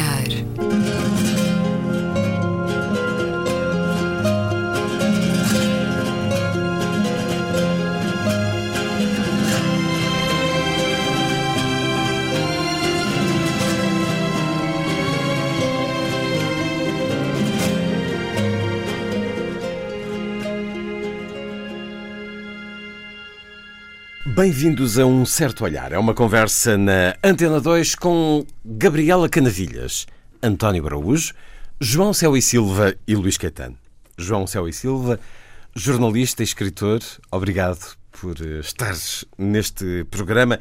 olhar. Bem-vindos a Um Certo Olhar. É uma conversa na Antena 2 com Gabriela Canavilhas, António Araújo, João Céu e Silva e Luís Caetano. João Céu e Silva, jornalista e escritor, obrigado por eh, estares neste programa.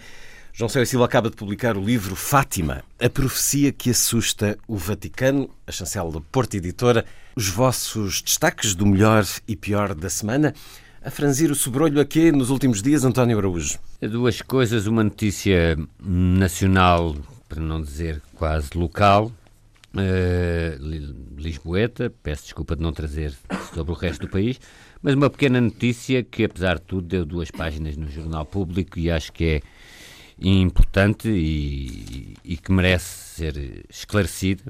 João Céu e Silva acaba de publicar o livro Fátima, a profecia que assusta o Vaticano, a chancela da Porta Editora. Os vossos destaques do melhor e pior da semana a franzir o sobrolho aqui nos últimos dias, António Araújo? Duas coisas, uma notícia nacional, para não dizer quase local, uh, Lisboeta, peço desculpa de não trazer sobre o resto do país, mas uma pequena notícia que, apesar de tudo, deu duas páginas no Jornal Público e acho que é importante e, e que merece ser esclarecida.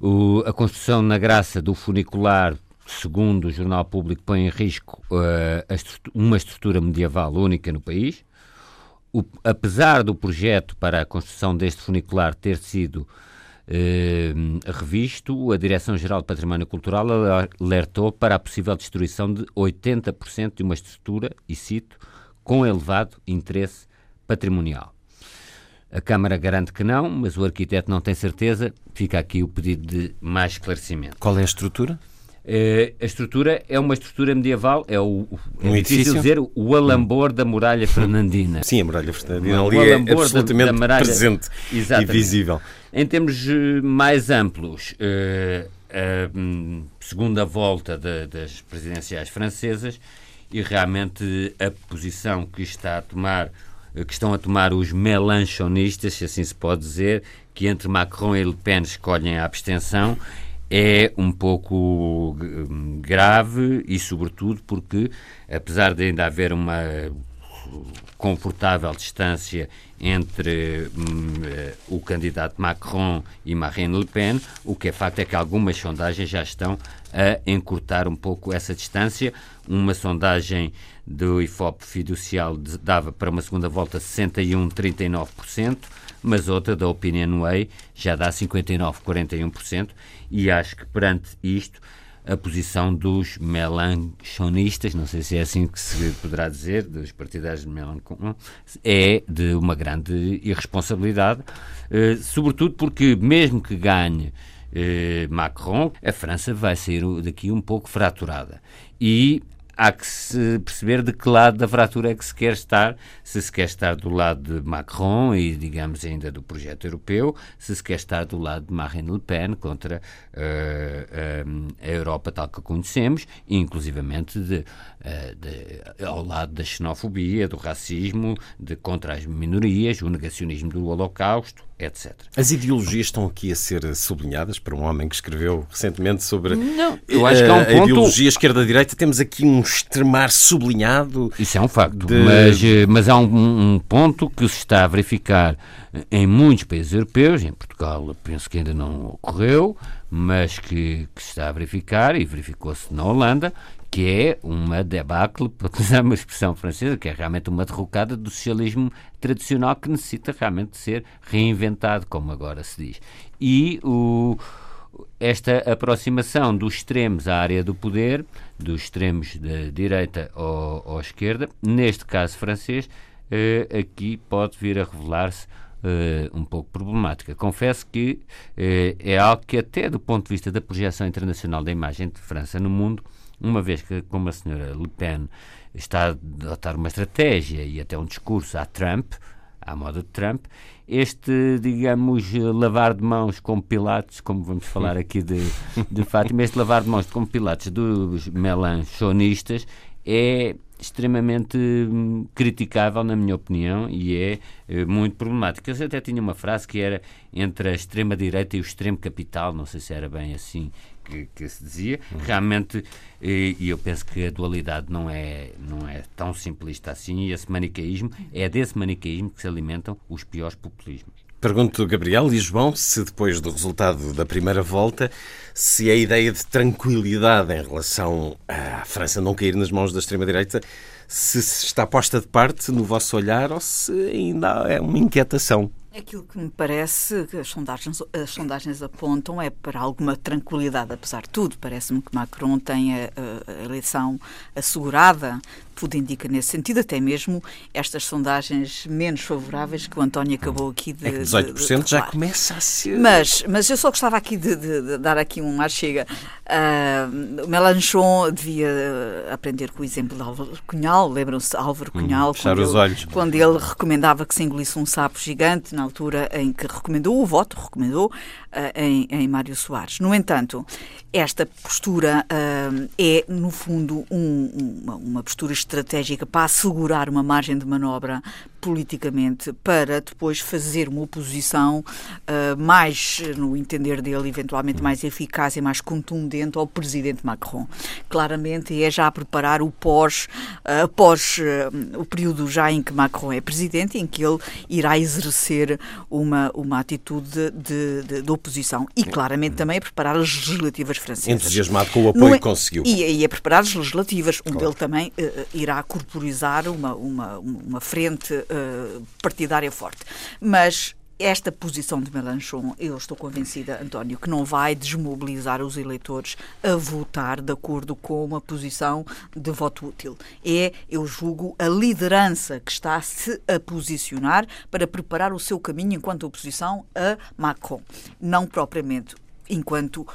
O, a construção na graça do funicular segundo o Jornal Público, põe em risco uh, uma estrutura medieval única no país. O, apesar do projeto para a construção deste funicular ter sido uh, revisto, a Direção-Geral de Património Cultural alertou para a possível destruição de 80% de uma estrutura, e cito, com elevado interesse patrimonial. A Câmara garante que não, mas o arquiteto não tem certeza. Fica aqui o pedido de mais esclarecimento. Qual é a estrutura? Uh, a estrutura é uma estrutura medieval, é o, é um difícil dizer, o alambor da muralha fernandina. Sim, a muralha fernandina ali é absolutamente da, da presente Exatamente. e visível. Em termos eh, mais amplos, uh, a segunda volta de, das presidenciais francesas e realmente a posição que está a tomar que estão a tomar os melanchonistas, se assim se pode dizer, que entre Macron e Le Pen escolhem a abstenção, é um pouco hum, grave e, sobretudo, porque, apesar de ainda haver uma confortável distância entre hum, o candidato Macron e Marine Le Pen, o que é facto é que algumas sondagens já estão a encurtar um pouco essa distância. Uma sondagem do IFOP fiducial dava para uma segunda volta 61,39%, mas outra da Opinion Way já dá 59,41%, e acho que perante isto a posição dos melanchonistas, não sei se é assim que se poderá dizer, dos partidários de Melanchon, é de uma grande irresponsabilidade, eh, sobretudo porque, mesmo que ganhe eh, Macron, a França vai sair daqui um pouco fraturada. E há que se perceber de que lado da fratura é que se quer estar, se se quer estar do lado de Macron e, digamos, ainda do projeto europeu, se se quer estar do lado de Marine Le Pen contra uh, uh, a Europa tal que a conhecemos, inclusivamente de, uh, de, ao lado da xenofobia, do racismo, de contra as minorias, o negacionismo do Holocausto, etc. As ideologias estão aqui a ser sublinhadas para um homem que escreveu recentemente sobre Não, eu acho que há um a ponto... ideologia esquerda-direita. Temos aqui um extremar sublinhado. Isso é um facto, de... mas, eh, mas há um, um, ponto que se está a verificar em muitos países europeus, em Portugal penso que ainda não ocorreu, mas que, que se está a verificar e verificou-se na Holanda, que é uma debacle, para utilizar uma expressão francesa, que é realmente uma derrocada do socialismo tradicional que necessita realmente de ser reinventado, como agora se diz. E o, esta aproximação dos extremos à área do poder, dos extremos da direita ou, esquerda, neste caso francês, eh, aqui pode vir a revelar-se Uh, um pouco problemática. Confesso que uh, é algo que, até do ponto de vista da projeção internacional da imagem de França no mundo, uma vez que, como a senhora Le Pen está a adotar uma estratégia e até um discurso à Trump, à moda de Trump, este, digamos, lavar de mãos como Pilatos, como vamos falar aqui de, de Fátima, este lavar de mãos como Pilatos dos melanchonistas é extremamente hum, criticável, na minha opinião, e é eh, muito problemático. Eu até tinha uma frase que era entre a extrema-direita e o extremo capital, não sei se era bem assim que, que se dizia. Uhum. Realmente, e, e, eu penso que a dualidade não é, não é tão simplista assim, e esse manicaísmo, é desse manicaísmo que se alimentam os piores populismos. Pergunto, Gabriel e João, se depois do resultado da primeira volta, se a ideia de tranquilidade em relação à França não cair nas mãos da extrema-direita, se está posta de parte no vosso olhar ou se ainda é uma inquietação. Aquilo que me parece que as sondagens, as sondagens apontam é para alguma tranquilidade, apesar de tudo. Parece-me que Macron tem a, a, eleição assegurada, tudo indica nesse sentido, até mesmo estas sondagens menos favoráveis que o António acabou aqui de. É que 18% de, de já começa a ser. Mas, mas eu só gostava aqui de, de, de dar aqui um ar chega. Uh, Melanchon devia aprender com o exemplo de Álvaro Cunhal, lembram-se Álvaro hum, Cunhal, hum, quando, os ele, olhos. quando ele recomendava que se engolisse um sapo gigante, na altura em que recomendou o voto, recomendou uh, em, em Mário Soares. No entanto, esta postura uh, é, no fundo, um, uma, uma postura estratégica para assegurar uma margem de manobra politicamente para depois fazer uma oposição uh, mais, no entender dele, eventualmente mais eficaz e mais contundente ao presidente Macron. Claramente é já a preparar o pós, uh, após uh, o período já em que Macron é presidente, em que ele irá exercer uma, uma atitude de, de, de oposição. E claramente também a preparar as legislativas francesas. Entusiasmado com o apoio é, que conseguiu. E, e a preparar as legislativas, onde claro. ele também irá corporizar uma, uma, uma frente uh, partidária forte. Mas esta posição de Melanchon, eu estou convencida, António, que não vai desmobilizar os eleitores a votar de acordo com uma posição de voto útil. É, eu julgo, a liderança que está-se a posicionar para preparar o seu caminho enquanto oposição a Macron. Não propriamente enquanto uh,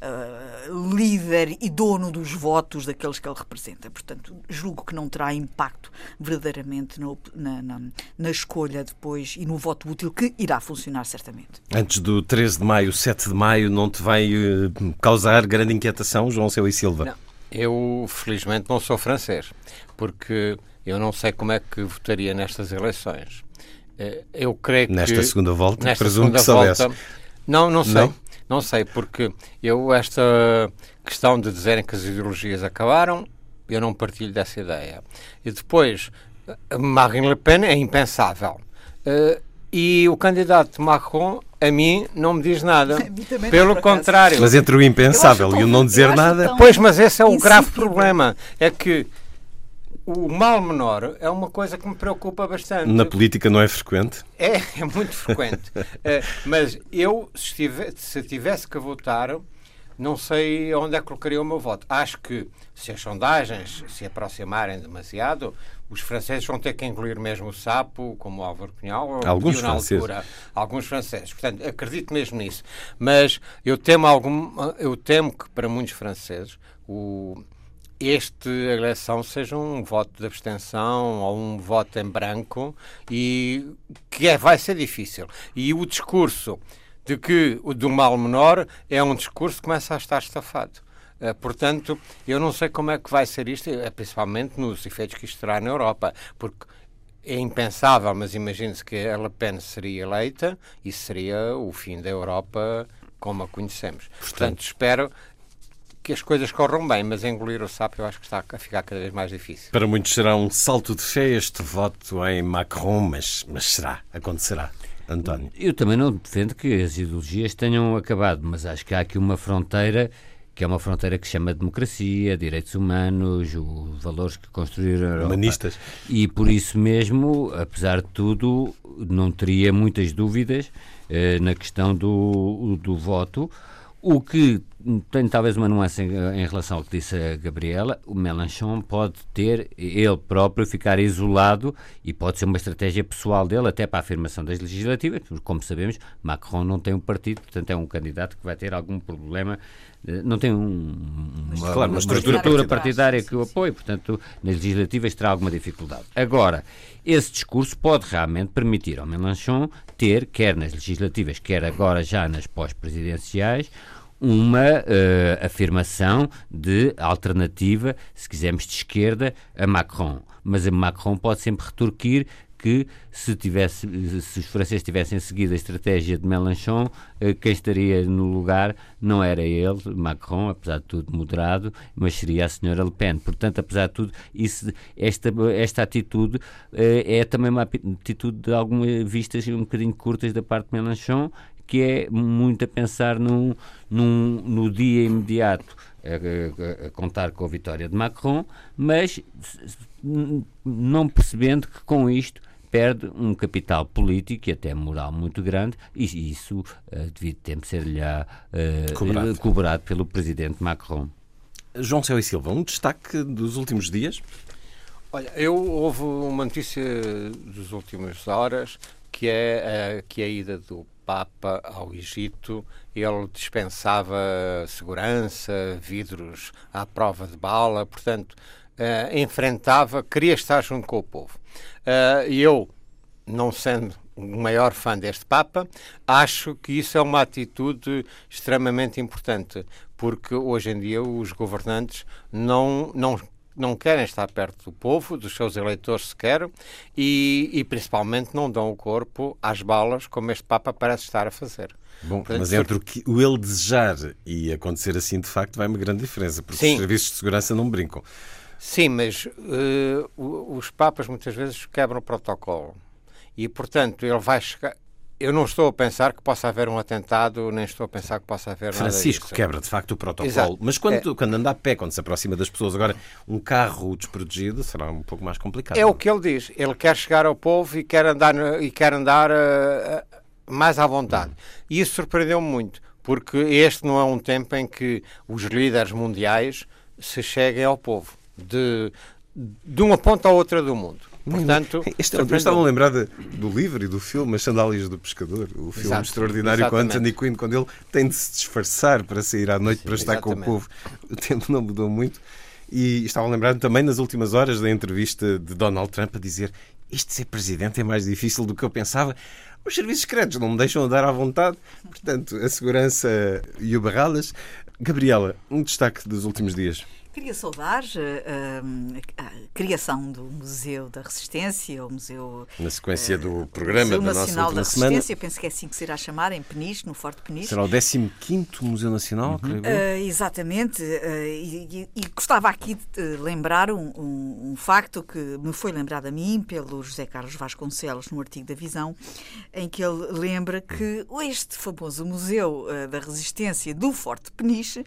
uh, líder e dono dos votos daqueles que ele representa. Portanto, julgo que não terá impacto verdadeiramente no, na, na, na, escolha depois e no voto útil que irá funcionar certamente. Antes do 13 de maio, 7 de maio, não te vai uh, causar grande inquietação, João Seu e Silva? Não. Eu, felizmente, não sou francês, porque eu não sei como é que votaria nestas eleições. Eh, eu creio que. Nesta segunda volta, nesta presumo segunda que soubesse. Não, não sei. Não? não sei, porque eu, esta questão de dizerem que as ideologias acabaram, eu não partilho dessa ideia. E depois, Marine Le Pen é impensável. Uh, e o candidato Macron, a mim, não me diz nada. Pelo contrário. Mas entre o impensável e o não dizer nada. Pois, mas esse é o grave problema. É que o mal menor é uma coisa que me preocupa bastante. Na política não é frequente? É, é muito frequente. uh, mas eu, se, estive, se tivesse que votar, não sei onde é que colocaria o meu voto. Acho que se as sondagens se aproximarem demasiado, os franceses vão ter que engolir mesmo o sapo, como o Álvaro Cunhal, alguns franceses. Altura, alguns franceses. Portanto, acredito mesmo nisso. Mas eu temo, algum, eu temo que para muitos franceses o este eleição seja um voto de abstenção ou um voto em branco e que é, vai ser difícil. E o discurso de que o do mal menor é um discurso que começa a estar estafado. Uh, portanto, eu não sei como é que vai ser isto, eh, principalmente nos efeitos que isto terá na Europa, porque é impensável, mas imagine-se que a Le Pen seria eleita e seria o fim da Europa como a conhecemos. Portanto, Portanto espero que as coisas corram bem, mas engolir o sapo eu acho que está a ficar cada vez mais difícil. Para muitos será um salto de fé este voto em Macron, mas, mas será, acontecerá. António. Eu também não defendo que as ideologias tenham acabado, mas acho que há aqui uma fronteira que é uma fronteira que se chama democracia, direitos humanos, os valores que construíram a Europa. Humanistas. E por isso mesmo, apesar de tudo, não teria muitas dúvidas eh, na questão do, do voto. O que tenho talvez uma nuance em, em, relação ao que disse a Gabriela. O Melanchon pode ter, ele próprio, ficar isolado e pode ser uma estratégia pessoal dele, até para a afirmação das legislativas, porque, como sabemos, Macron não tem um partido, portanto é um candidato que vai ter algum problema. Eh, não tem um, uma, claro, uma, estrutura, estrutura partidária que o apoie, portanto, nas legislativas terá alguma dificuldade. Agora, esse discurso pode realmente permitir ao Melanchon ter, quer nas legislativas, quer agora já nas pós-presidenciais, uma uh, afirmação de alternativa, se quisermos, de esquerda a Macron. Mas a Macron pode sempre retorquir que se, tivesse, se os franceses tivessem seguido a estratégia de Mélenchon, eh, quem estaria no lugar não era ele, Macron, apesar de tudo moderado, mas seria a senhora Le Pen. Portanto, apesar de tudo, isso, esta, esta atitude eh, é também uma atitude de algumas vistas um bocadinho curtas da parte de Mélenchon, que é muito a pensar num, num, no dia imediato a, a, a, contar com a vitória de Macron, mas não percebendo que com isto perde um capital político e até moral muito grande, e isso uh, devido tempo ser-lhe uh, cobrado. cobrado pelo presidente Macron. João Céu e Silva, um destaque dos últimos dias? Olha, eu houve uma notícia das últimas horas que é, a, que é a ida do Papa ao Egito. Ele dispensava segurança, vidros à prova de bala, portanto, uh, enfrentava, queria estar junto com o povo. E eu, não sendo o maior fã deste Papa, acho que isso é uma atitude extremamente importante, porque hoje em dia os governantes não, não não querem estar perto do povo, dos seus eleitores sequer, e, e principalmente não dão o corpo às balas, como este Papa parece estar a fazer. Bom, Portanto, mas entre o, que, o ele desejar e acontecer assim, de facto, vai uma grande diferença, porque sim. os serviços de segurança não brincam. Sim, mas uh, os Papas muitas vezes quebram o protocolo. E, portanto, ele vai chegar eu não estou a pensar que possa haver um atentado, nem estou a pensar que possa haver Francisco quebra de facto o protocolo, Exato. mas quando, é. quando anda a pé, quando se aproxima das pessoas, agora um carro desprotegido será um pouco mais complicado. É o que ele diz. Ele quer chegar ao povo e quer andar, e quer andar uh, mais à vontade. E isso surpreendeu-me muito, porque este não é um tempo em que os líderes mundiais se cheguem ao povo, de, de uma ponta à outra do mundo. Portanto, este, eu estava a lembrar de, do livro e do filme As Sandálias do Pescador, o filme Exato, extraordinário com Anthony Quinn, quando ele tem de se disfarçar para sair à noite Sim, para estar exatamente. com o povo. O tempo não mudou muito. E estava a lembrar também nas últimas horas da entrevista de Donald Trump a dizer isto de ser presidente é mais difícil do que eu pensava. Os serviços secretos não me deixam andar à vontade, portanto, a segurança e o barralas. Gabriela, um destaque dos últimos dias. Queria saudar uh, a criação do Museu da Resistência, o Museu. Na sequência do programa Museu da Nacional da Resistência, semana. penso que é assim que se irá chamar, em Peniche, no Forte Peniche. Será o 15 Museu Nacional, uhum. uh, Exatamente, uh, e, e, gostava aqui de lembrar um, um, um, facto que me foi lembrado a mim pelo José Carlos Vasconcelos no artigo da Visão, em que ele lembra que este famoso Museu da Resistência do Forte Peniche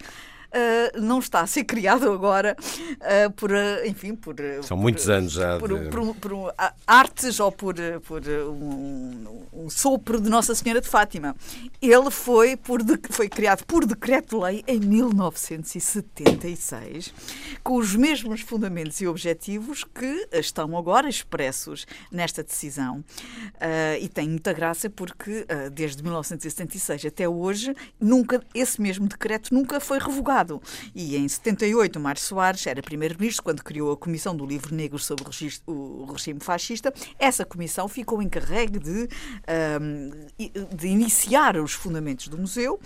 uh, não está a ser criado agora uh, por, uh, enfim, por... São por, muitos anos já. Por, de... por, por artes ou por, um, um, sopro de Nossa Senhora de Fátima. Ele foi, por, foi criado por decreto-lei em 1976, com os mesmos fundamentos e objetivos que estão agora expressos nesta decisão. e tem muita graça porque desde 1976 até hoje, nunca, esse mesmo decreto nunca foi revogado. E em 78, Mário Soares era primeiro-ministro quando criou a Comissão do Livro Negro sobre o regime fascista. Essa comissão ficou encarregue de, de iniciar os fundamentos do museu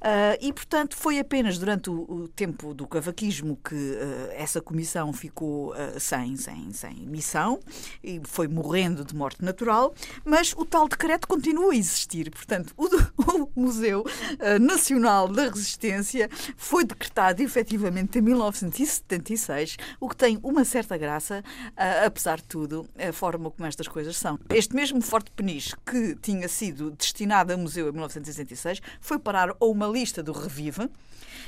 ah, e, portanto, foi apenas durante o tempo do cavaquismo que ah, essa comissão ficou ah, sem, sem, sem missão e foi morrendo de morte natural, mas o tal decreto continua a existir. Portanto, o, o Museu Nacional da Resistência foi decretado efetivamente em 1976, o que tem uma certa graça, uh, apesar de tudo, a forma como estas coisas são. Este mesmo Forte Peniche, que tinha sido destinado a museu em 1966, foi parar a uma lista do Revive,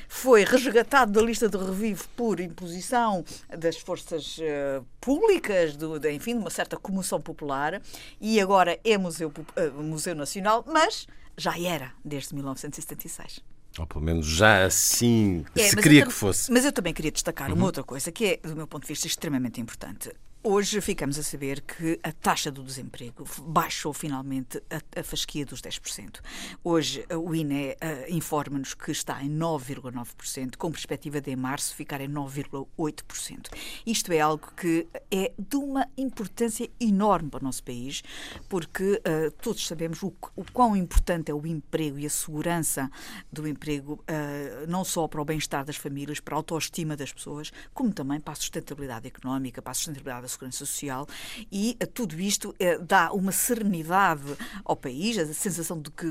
foi resgatado da lista do Revive por imposição das forças uh, públicas, do, de, enfim, de uma certa comoção popular, e agora é museu, uh, museu Nacional, mas já era desde 1976. Ou pelo menos já assim é, se queria que fosse. Mas eu também queria destacar uhum. uma outra coisa que é, do meu ponto de vista, extremamente importante. Hoje ficamos a saber que a taxa do desemprego baixou finalmente a, a fasquia dos 10%. Hoje o INE uh, informa-nos que está em 9,9%, com perspectiva de em março ficar em 9,8%. Isto é algo que é de uma importância enorme para o nosso país, porque uh, todos sabemos o, o, quão importante é o emprego e a segurança do emprego, uh, não só para o bem-estar das famílias, para a autoestima das pessoas, como também para a sustentabilidade económica, para a sustentabilidade Segurança Social e tudo isto dá uma serenidade ao país, a sensação de que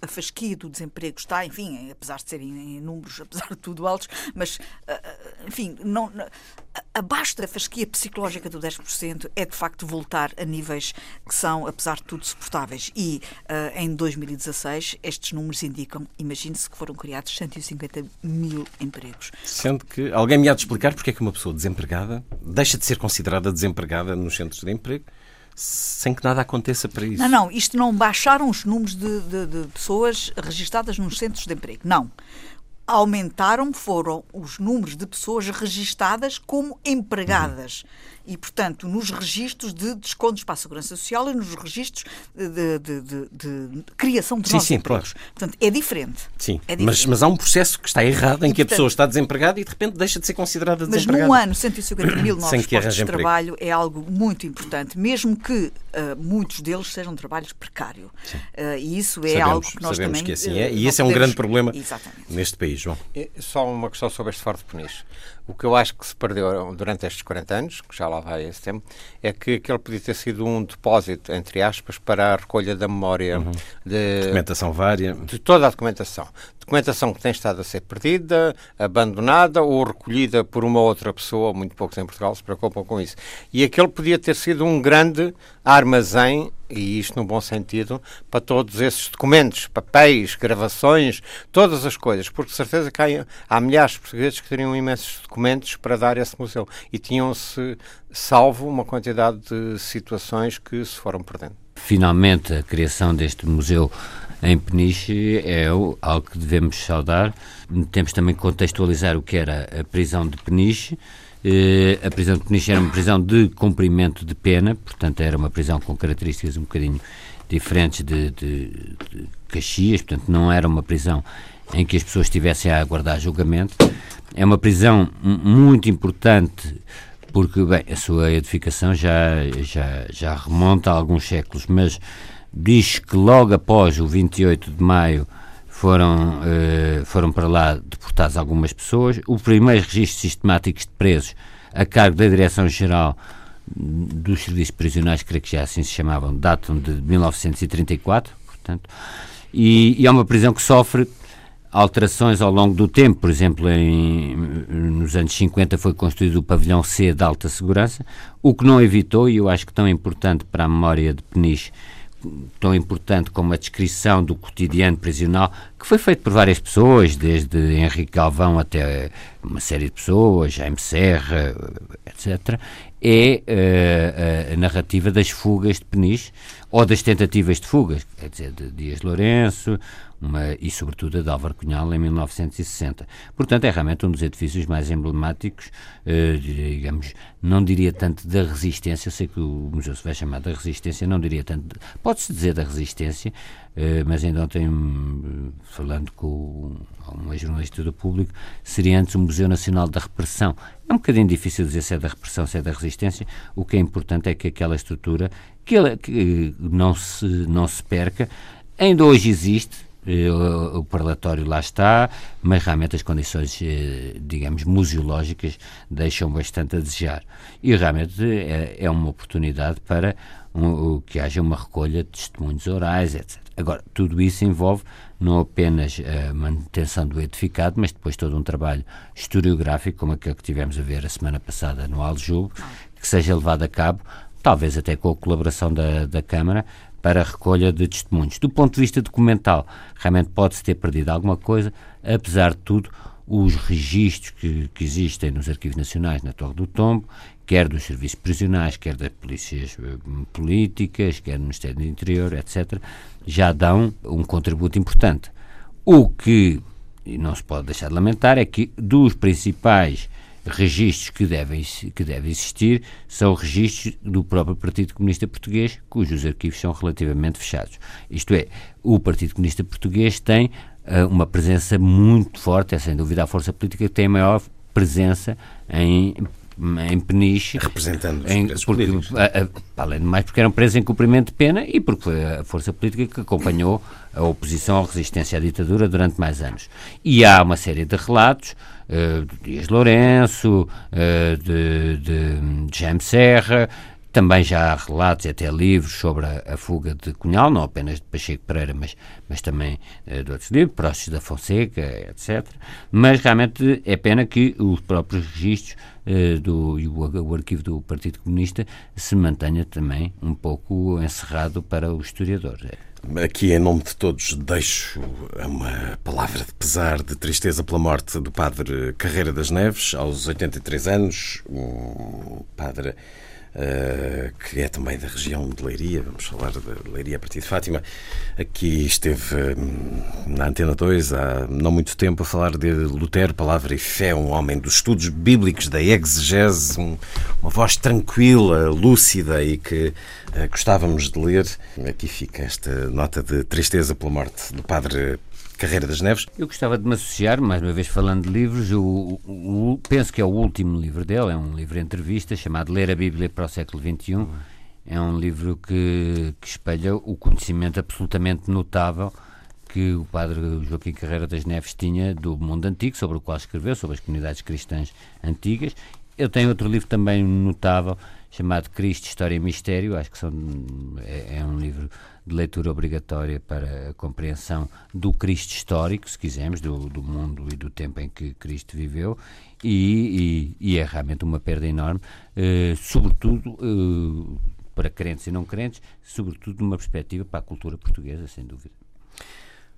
a fasquia do desemprego está, enfim, apesar de serem em números, apesar de tudo altos, mas, enfim, não, abaixo da fasquia psicológica do 10% é de facto voltar a níveis que são, apesar de tudo, suportáveis. E uh, em 2016 estes números indicam, imagine-se que foram criados 150 mil empregos. Sendo que alguém me há de explicar porque é que uma pessoa desempregada deixa de ser considerada desempregada nos centros de emprego sem que nada aconteça para isso. Não, não, isto não baixaram os números de, de, de pessoas registadas nos centros de emprego. Não aumentaram foram os números de pessoas registadas como empregadas. Uhum e, portanto, nos registros de descontos para a Segurança Social e nos registros de, de, de, de criação de sim, novos sim, empregos. Claro. Portanto, é diferente. Sim, é diferente. Mas, mas há um processo que está errado em e, que portanto, a pessoa está desempregada e de repente deixa de ser considerada desempregada. Mas num ano, 150 mil novos postos de trabalho é algo muito importante, mesmo que uh, muitos deles sejam trabalhos precários. Uh, e isso é sabemos, algo que nós sabemos também... que assim é. E esse é um grande problema Exatamente. neste país, João. Só uma questão sobre este Ford Peniche. O que eu acho que se perdeu durante estes 40 anos, que já lá vai esse tempo, é que aquele podia ter sido um depósito, entre aspas, para a recolha da memória. Uhum. De, documentação vária. De toda a documentação. Documentação que tem estado a ser perdida, abandonada ou recolhida por uma outra pessoa, muito poucos em Portugal se preocupam com isso. E aquele podia ter sido um grande armazém e isto no bom sentido, para todos esses documentos, papéis, gravações, todas as coisas, porque de certeza que há, há milhares de portugueses que teriam imensos documentos para dar a esse museu e tinham-se salvo uma quantidade de situações que se foram perdendo. Finalmente, a criação deste museu em Peniche é algo que devemos saudar. Temos também que contextualizar o que era a prisão de Peniche, eh, a prisão de Peniche era uma prisão de cumprimento de pena, portanto era uma prisão com características um bocadinho diferentes de, de, de Caxias, portanto não era uma prisão em que as pessoas estivessem a aguardar julgamento. É uma prisão muito importante porque bem, a sua edificação já, já, já remonta a alguns séculos, mas diz que logo após o 28 de maio foram, uh, foram para lá deportadas algumas pessoas. O primeiro registro sistemático de presos a cargo da Direção-Geral dos Serviços Prisionais, creio que já assim se chamavam, datam de 1934, portanto, e, e é uma prisão que sofre alterações ao longo do tempo. Por exemplo, em, nos anos 50 foi construído o pavilhão C de alta segurança, o que não evitou, e eu acho que tão importante para a memória de Peniche, tão importante como a descrição do cotidiano prisional, que foi feito por várias pessoas, desde Henrique Galvão até uma série de pessoas, Jaime Serra, etc., é uh, a narrativa das fugas de Peniche, ou das tentativas de fugas, quer dizer, de Dias Lourenço, uma, e sobretudo a de Álvaro Cunhal em 1960. Portanto, é realmente um dos edifícios mais emblemáticos, eh, digamos, não diria tanto da resistência, sei que o museu se vai chamar da resistência, não diria tanto, pode-se dizer da resistência, mas ainda ontem, hum, falando com uma jornalista do público, seria antes o Museu Nacional da Repressão. É um bocadinho difícil dizer se é da repressão, se é da resistência, o que é importante é que aquela estrutura, que, ela, que não, se, não se perca, ainda hoje existe, eh, o, parlatório lá está, mas realmente as condições, eh, digamos, museológicas deixam bastante a desejar. E realmente é, uma oportunidade para que haja uma recolha de testemunhos orais, etc. Agora, tudo isso envolve não apenas a manutenção do edificado, mas depois todo um trabalho historiográfico, como aquele que tivemos a ver a semana passada no Aljube, que seja levado a cabo, talvez até com a colaboração da, da Câmara, para a recolha de testemunhos. Do ponto de vista documental, realmente pode-se ter perdido alguma coisa, apesar de tudo, os registros que, que, existem nos arquivos nacionais na Torre do Tombo, quer dos serviços prisionais, quer das polícias eh, políticas, quer do Ministério do Interior, etc., já dão um contributo importante. O que não se pode deixar de lamentar é que dos principais registros que devem, que devem existir são registros do próprio Partido Comunista Português, cujos arquivos são relativamente fechados. Isto é, o Partido Comunista Português tem uh, uma presença muito forte, é sem dúvida a força política que tem a maior presença em em Peniche. Representando os em, porque, a, a, Além de mais, porque eram presos em cumprimento de pena e porque foi a força política que acompanhou a oposição à resistência à ditadura durante mais anos. E há uma série de relatos uh, de Dias Lourenço, uh, de, de, de Jaime Serra, também já há relatos e até livros sobre a, a, fuga de Cunhal, não apenas de Pacheco Pereira, mas, mas também uh, de outros livros, Próximos da Fonseca, etc. Mas realmente é pena que os próprios registros uh, do, e o, o, arquivo do Partido Comunista se mantenha também um pouco encerrado para os historiadores. Aqui, em nome de todos, deixo uma palavra de pesar, de tristeza pela morte do padre Carreira das Neves, aos 83 anos, um padre Uh, que é também da região de Leiria, vamos falar de Leiria a partir de Fátima. Aqui esteve um, na Antena 2 há não muito tempo a falar de Lutero, Palavra e Fé, um homem dos estudos bíblicos, da exegese, um, uma voz tranquila, lúcida e que uh, gostávamos de ler. Aqui fica esta nota de tristeza pela morte do padre Carreira das Neves. Eu gostava de me associar, mais uma vez falando de livros, o, o, o, penso que é o último livro dele, é um livro de entrevista chamado Ler a Bíblia para o século XXI. É um livro que, que espelha o conhecimento absolutamente notável que o padre Joaquim Carreira das Neves tinha do mundo antigo, sobre o qual escreveu, sobre as comunidades cristãs antigas. Eu tenho outro livro também notável chamado Cristo, História e Mistério. Acho que são, é, é um livro de leitura obrigatória para a compreensão do Cristo histórico, se quisermos, do, do mundo e do tempo em que Cristo viveu, e, e, e é realmente uma perda enorme, eh, sobretudo eh, para crentes e não crentes, sobretudo numa perspectiva para a cultura portuguesa, sem dúvida.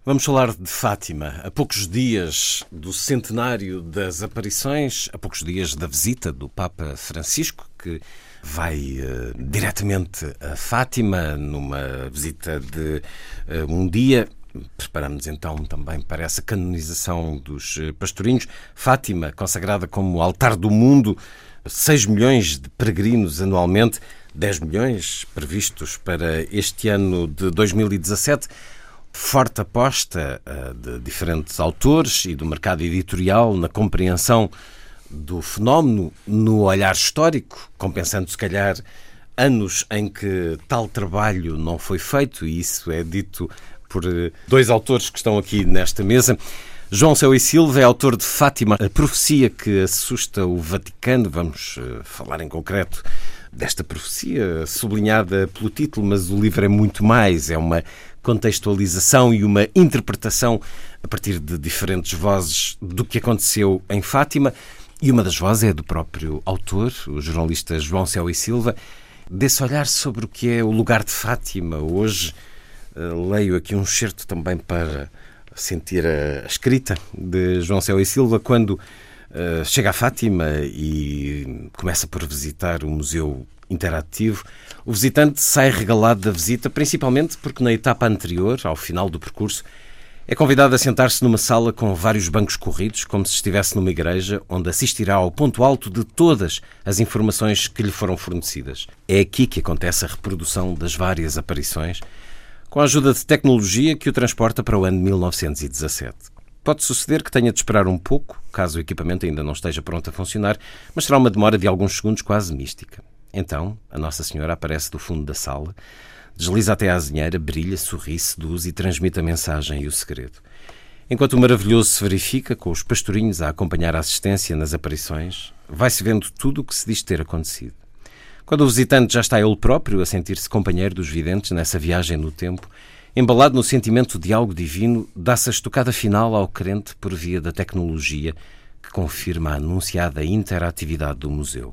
Vamos falar de Fátima. A poucos dias do centenário das aparições, a poucos dias da visita do Papa Francisco, que vai uh, diretamente a Fátima numa visita de uh, um dia. Preparamos então também para essa canonização dos eh, pastorinhos. Fátima, consagrada como altar do mundo, 6 milhões de peregrinos anualmente, 10 milhões previstos para este ano de 2017 forte aposta de diferentes autores e do mercado editorial na compreensão do fenómeno no olhar histórico, compensando se calhar anos em que tal trabalho não foi feito, e isso é dito por eh, dois autores que estão aqui nesta mesa. João Céu e Silva é autor de Fátima, a profecia que assusta o Vaticano. Vamos uh, falar em concreto desta profecia, sublinhada pelo título, mas o livro é muito mais. É uma contextualização e uma interpretação a partir de diferentes vozes do que aconteceu em Fátima. E uma das vozes é do próprio autor, o jornalista João Céu e Silva, desse olhar sobre o que é o lugar de Fátima. Hoje uh, leio aqui um certo também para sentir a escrita de João Céu e Silva quando uh, chega a Fátima e começa por visitar o Museu Interativo. O visitante sai regalado da visita, principalmente porque na etapa anterior, ao final do percurso, é convidado a sentar-se numa sala com vários bancos corridos, como se estivesse numa igreja, onde assistirá ao ponto alto de todas as informações que lhe foram fornecidas. É aqui que acontece a reprodução das várias aparições, com a ajuda de tecnologia que o transporta para o ano de 1917. Pode suceder que tenha de esperar um pouco, caso o equipamento ainda não esteja pronto a funcionar, mas será uma demora de alguns segundos quase mística. Então, a Nossa Senhora aparece do fundo da sala, Desliza até à azinheira, brilha, sorri, seduz e transmite a mensagem e o segredo. Enquanto o maravilhoso se verifica, com os pastorinhos a acompanhar a assistência nas aparições, vai-se vendo tudo o que se diz ter acontecido. Quando o visitante já está ele próprio a sentir-se companheiro dos videntes nessa viagem no tempo, embalado no sentimento de algo divino, dá-se a estocada final ao crente por via da tecnologia que confirma a anunciada interatividade do museu.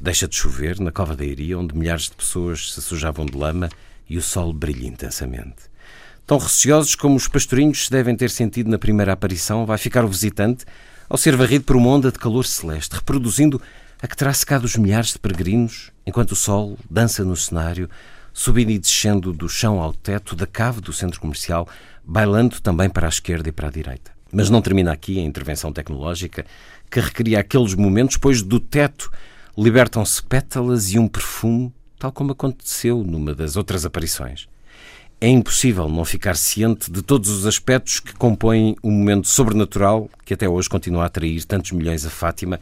Deixa de chover na Cova da Iria, onde milhares de pessoas se sujavam de lama e o sol brilha intensamente. Tão receosos como os pastorinhos se devem ter sentido na primeira aparição, vai ficar o visitante ao ser varrido por uma onda de calor celeste, reproduzindo a que terá secado os milhares de peregrinos, enquanto o sol dança no cenário, subindo e descendo do chão ao teto da cave do centro comercial, bailando também para a esquerda e para a direita. Mas não termina aqui a intervenção tecnológica que recria aqueles momentos, pois do teto libertam-se pétalas e um perfume tal como aconteceu numa das outras aparições. É impossível não ficar ciente de todos os aspectos que compõem o um momento sobrenatural que até hoje continua a atrair tantos milhões a Fátima,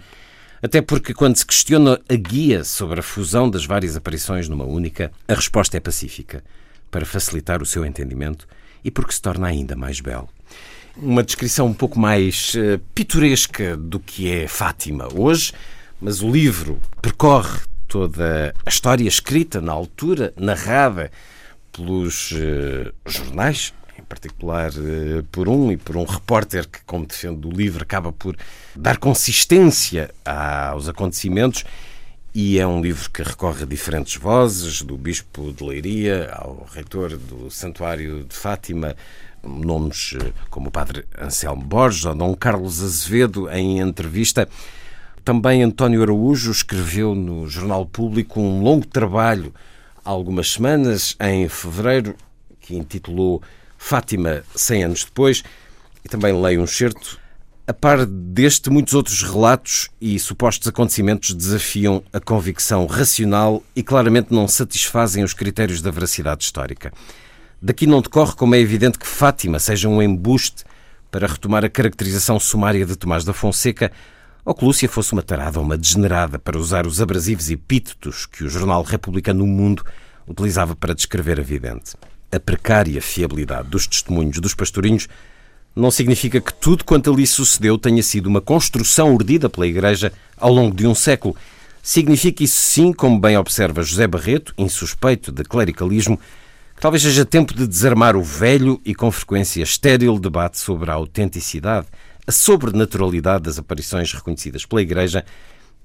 até porque quando se questiona a guia sobre a fusão das várias aparições numa única, a resposta é pacífica, para facilitar o seu entendimento e porque se torna ainda mais belo. uma descrição um pouco mais uh, pitoresca do que é Fátima hoje, mas o livro percorre toda a história escrita na altura, narrada pelos uh, jornais, em particular uh, por um e por um repórter que, como defende o livro, acaba por dar consistência aos acontecimentos. E é um livro que recorre a diferentes vozes, do Bispo de Leiria ao reitor do Santuário de Fátima, nomes uh, como o Padre Anselmo Borges ou Dom Carlos Azevedo, em entrevista. Também António Araújo escreveu no Jornal Público um longo trabalho há algumas semanas, em fevereiro, que intitulou Fátima 100 anos depois, e também leio um certo. A par deste, muitos outros relatos e supostos acontecimentos desafiam a convicção racional e claramente não satisfazem os critérios da veracidade histórica. Daqui não decorre como é evidente que Fátima seja um embuste para retomar a caracterização sumária de Tomás da Fonseca ou que Lúcia fosse uma tarada ou uma degenerada para usar os abrasivos epítetos que o jornal republicano No Mundo utilizava para descrever a vidente. A precária fiabilidade dos testemunhos dos pastorinhos não significa que tudo quanto ali sucedeu tenha sido uma construção urdida pela Igreja ao longo de um século. Significa isso sim, como bem observa José Barreto, insuspeito de clericalismo, que talvez seja tempo de desarmar o velho e com frequência estéril debate sobre a autenticidade a sobrenaturalidade das aparições reconhecidas pela Igreja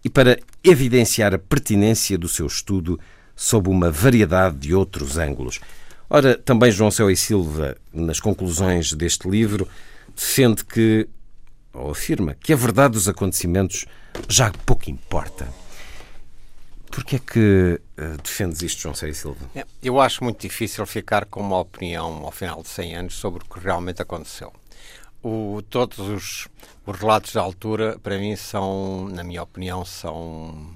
e para evidenciar a pertinência do seu estudo sob uma variedade de outros ângulos. Ora, também João Céu e Silva, nas conclusões deste livro, defende que, ou afirma, que a verdade dos acontecimentos já pouco importa. Porquê é que uh, defendes isto, João e Silva? É, eu acho muito difícil ficar com uma opinião ao final de 100 anos sobre o que realmente aconteceu o, todos os, os, relatos da altura, para mim, são, na minha opinião, são.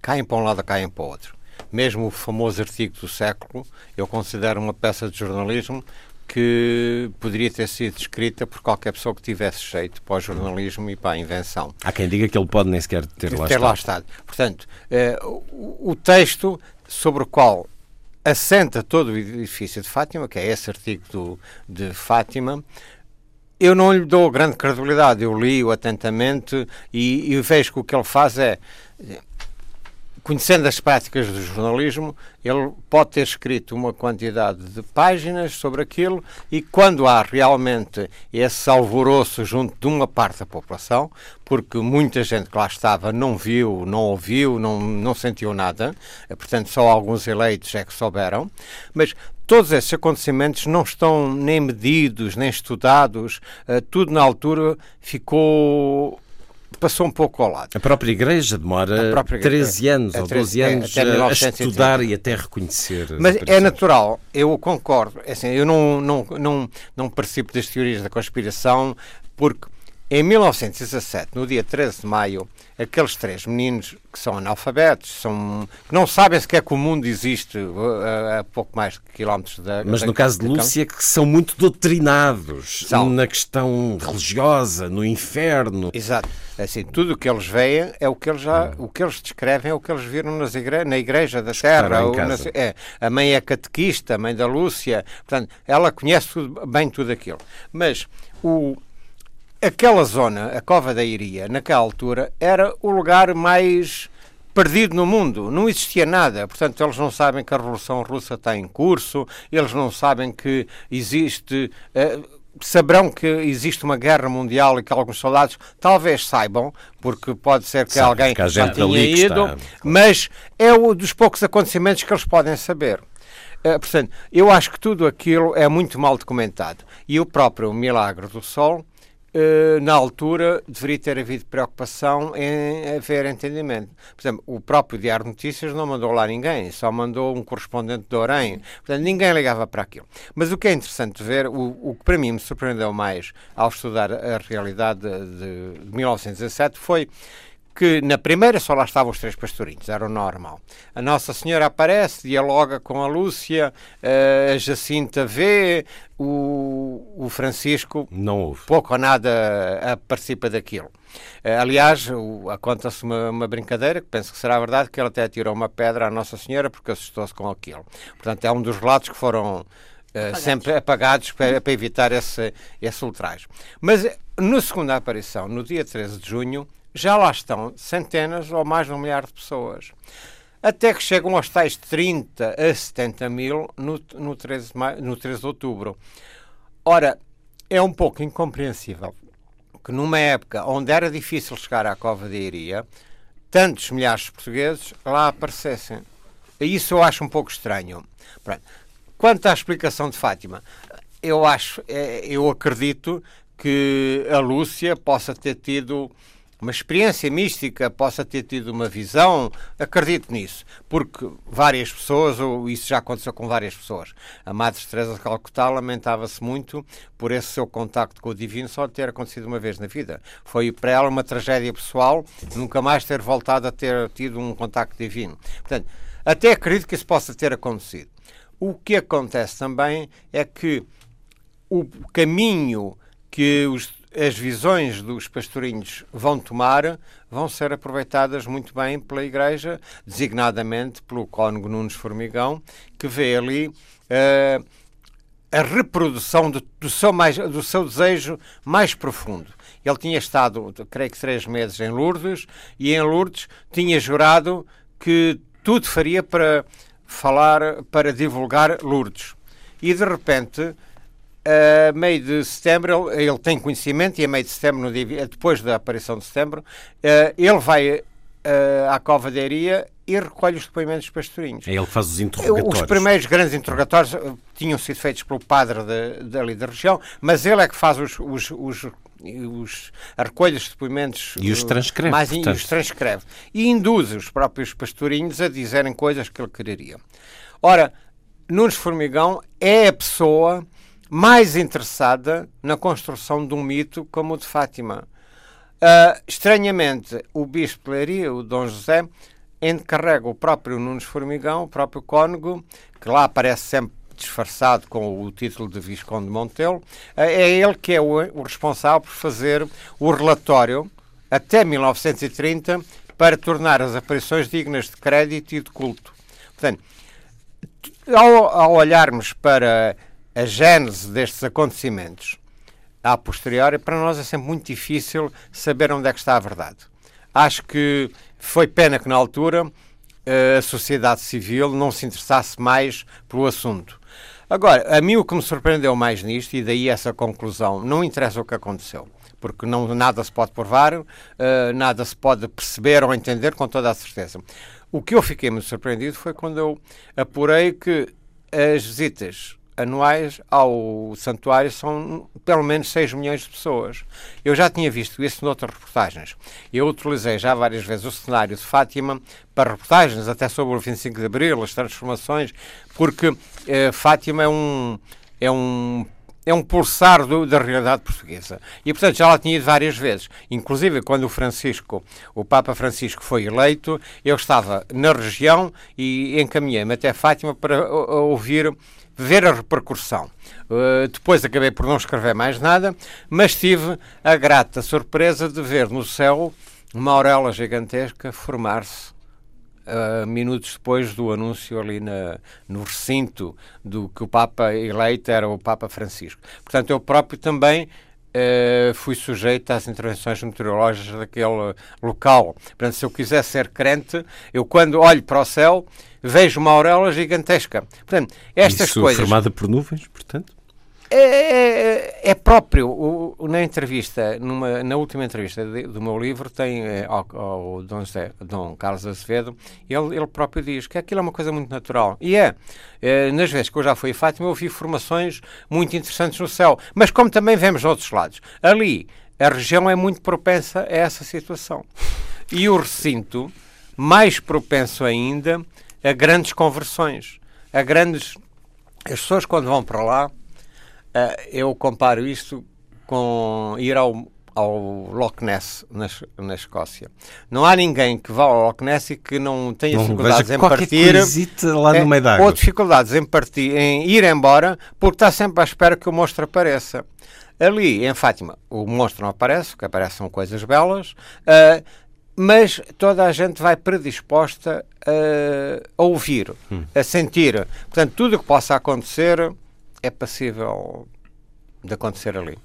caem para um lado, caem para o outro. Mesmo o famoso artigo do século, eu considero uma peça de jornalismo que poderia ter sido escrita por qualquer pessoa que tivesse jeito para o jornalismo e para a invenção. Há quem diga que ele pode nem sequer ter, lá, ter estado. lá estado. Portanto, eh, o, o texto sobre o qual assenta todo o edifício de Fátima, que é esse artigo do, de Fátima, eu não lhe dou grande credibilidade. Eu li-o atentamente e, e vejo que o que ele faz é conhecendo as práticas do jornalismo, ele pode ter escrito uma quantidade de páginas sobre aquilo e quando há realmente esse alvoroço junto de uma parte da população, porque muita gente que lá estava não viu, não ouviu, não, não sentiu nada, portanto só alguns eleitos é que souberam, mas todos esses acontecimentos não estão nem medidos, nem estudados, uh, tudo na altura ficou passou um pouco ao lado. A própria Igreja demora própria 13 anos é, ou 12 anos é, a estudar e até reconhecer. Mas é natural, eu concordo. É assim, eu não, não, não, não participo das teorias da conspiração porque em 1917, no dia 13 de maio, aqueles três meninos que são analfabetos, são, que não sabem sequer que o mundo existe uh, a, pouco mais de quilómetros da. Mas da, no caso de Lúcia, que são muito doutrinados são. na questão religiosa, no inferno. Exato. Assim, tudo o que eles veem é o que eles já, hum. o que eles descrevem é o que eles viram nas igre na igreja da Terra. Ou, na, é, a mãe é catequista, a mãe da Lúcia, portanto, ela conhece tudo, bem tudo aquilo. Mas o aquela zona, a Cova da Iria, naquela altura, era o lugar mais perdido no mundo, não existia nada. Portanto, eles não sabem que a Revolução Russa está em curso, eles não sabem que existe. Uh, saberão que existe uma guerra mundial e que alguns soldados talvez saibam, porque pode ser que Sabe alguém que já tenha ido, está... mas é um dos poucos acontecimentos que eles podem saber. Uh, portanto, eu acho que tudo aquilo é muito mal documentado. E o próprio Milagre do Sol eh, na altura deveria ter havido preocupação em haver entendimento. Por exemplo, o próprio Diário de Notícias não mandou lá ninguém, só mandou um correspondente de Orem. Portanto, ninguém ligava para aquilo. Mas o que é interessante ver, o, o que para mim me surpreendeu mais ao estudar a realidade de, de 1917 foi que na primeira só lá estavam os três pastorinhos, era o normal. A Nossa Senhora aparece, dialoga com a Lúcia, eh, a Jacinta vê, o, o Francisco não houve. pouco ou nada participa daquilo. Eh, aliás, conta-se uma, uma, brincadeira, que penso que será verdade, que ele até tirou uma pedra à Nossa Senhora porque assustou-se com aquilo. Portanto, é um dos relatos que foram apagados. sempre apagados para, para evitar esse, esse ultraje. Mas na segunda aparição, no dia 13 de junho, já lá estão centenas ou mais de um milhar de pessoas. Até que chegam aos tais 30 a 70 mil no, no, 13, no 13 de outubro. Ora, é um pouco incompreensível que numa época onde era difícil chegar à Cova de Iria, tantos milhares de portugueses lá aparecessem. Isso eu acho um pouco estranho. Pronto. Quanto à explicação de Fátima, eu acho, é, eu acredito que a Lúcia possa ter tido uma experiência mística, possa ter tido uma visão, acredito nisso, porque várias pessoas, ou isso já aconteceu com várias pessoas. A Madre Teresa de Calcutá lamentava-se muito por esse seu contacto com o divino só ter acontecido uma vez na vida. Foi para ela uma tragédia pessoal, nunca mais ter voltado a ter tido um contacto divino. Portanto, até acredito que isso possa ter acontecido. O que acontece também é que o caminho que os as visões dos pastorinhos vão tomar vão ser aproveitadas muito bem pela Igreja, designadamente pelo cônego Nunes Formigão, que vê ali uh, a reprodução do, do, seu mais, do seu desejo mais profundo. Ele tinha estado, creio que três meses em Lourdes, e em Lourdes tinha jurado que tudo faria para falar, para divulgar Lourdes. E de repente a meio de setembro, ele, ele, tem conhecimento, e a meio de setembro, dia, depois da aparição de setembro, uh, ele vai uh, à Cova de Aria e recolhe os depoimentos dos pastorinhos. É ele que faz os interrogatórios. Os primeiros grandes interrogatórios uh, tinham sido feitos pelo padre de, dali da região, mas ele é que faz os, os, os os, a recolha dos depoimentos e os transcreve, mais, e os transcreve e induz os próprios pastorinhos a dizerem coisas que ele quereria. Ora, Nunes Formigão é a pessoa mais interessada na construção de um mito como o de Fátima. Uh, estranhamente, o bispo Leiria, o Dom José, encarrega o próprio Nunes Formigão, o próprio cônego, que lá aparece sempre disfarçado com o título de Visconde de Montelo, uh, é ele que é o, o responsável por fazer o relatório até 1930 para tornar as aparições dignas de crédito e de culto. Portanto, ao, ao olharmos para a gênese destes acontecimentos a posteriori, para nós é sempre muito difícil saber onde é que está a verdade. Acho que foi pena que na altura eh, a sociedade civil não se interessasse mais pelo assunto. Agora, a mim o que me surpreendeu mais nisto, e daí essa conclusão, não interessa o que aconteceu, porque não, nada se pode provar, uh, nada se pode perceber ou entender com toda a certeza. O que eu fiquei muito surpreendido foi quando eu apurei que as visitas anuais ao santuário são pelo menos 6 milhões de pessoas. Eu já tinha visto isso noutras reportagens. Eu utilizei já várias vezes o cenário de Fátima para reportagens, até sobre o 25 de Abril, as transformações, porque eh, Fátima é um, é um é um pulsar do, da realidade portuguesa. E, portanto, já lá tinha ido várias vezes. Inclusive, quando o Francisco, o Papa Francisco foi eleito, eu estava na região e encaminhei-me até Fátima para ouvir ver a repercussão. Uh, depois acabei por não escrever mais nada, mas tive a grata surpresa de ver no céu uma auréola gigantesca formar-se uh, minutos depois do anúncio ali na, no recinto do que o Papa eleito era o Papa Francisco. Portanto, eu próprio também Uh, fui sujeito às intervenções meteorológicas daquele local. Portanto, se eu quiser ser crente, eu quando olho para o céu vejo uma auréola gigantesca. Portanto, estas Isso coisas... formada por nuvens, portanto? É, é, é, próprio. O, na entrevista, numa, na última entrevista de, do meu livro, tem é, ao, Dom, José, Dom Carlos Azevedo, ele, ele próprio diz que aquilo é uma coisa muito natural. E é. é nas vezes que eu já fui a Fátima, eu vi formações muito interessantes no céu. Mas como também vemos outros lados. Ali, a região é muito propensa a essa situação. E o recinto, mais propenso ainda a grandes conversões, a grandes. As pessoas, quando vão para lá, eu comparo isto com ir ao, ao Loch Ness, na, na Escócia. Não há ninguém que vá ao Loch Ness e que não tenha não, dificuldades em partir. Lá no meio da Ou dificuldades em, partir, em ir embora, porque está sempre à espera que o monstro apareça. Ali, em Fátima, o monstro não aparece, o que aparece são coisas belas. Uh, mas toda a gente vai predisposta a, a ouvir, hum. a sentir. Portanto, tudo o que possa acontecer é passível de acontecer ali.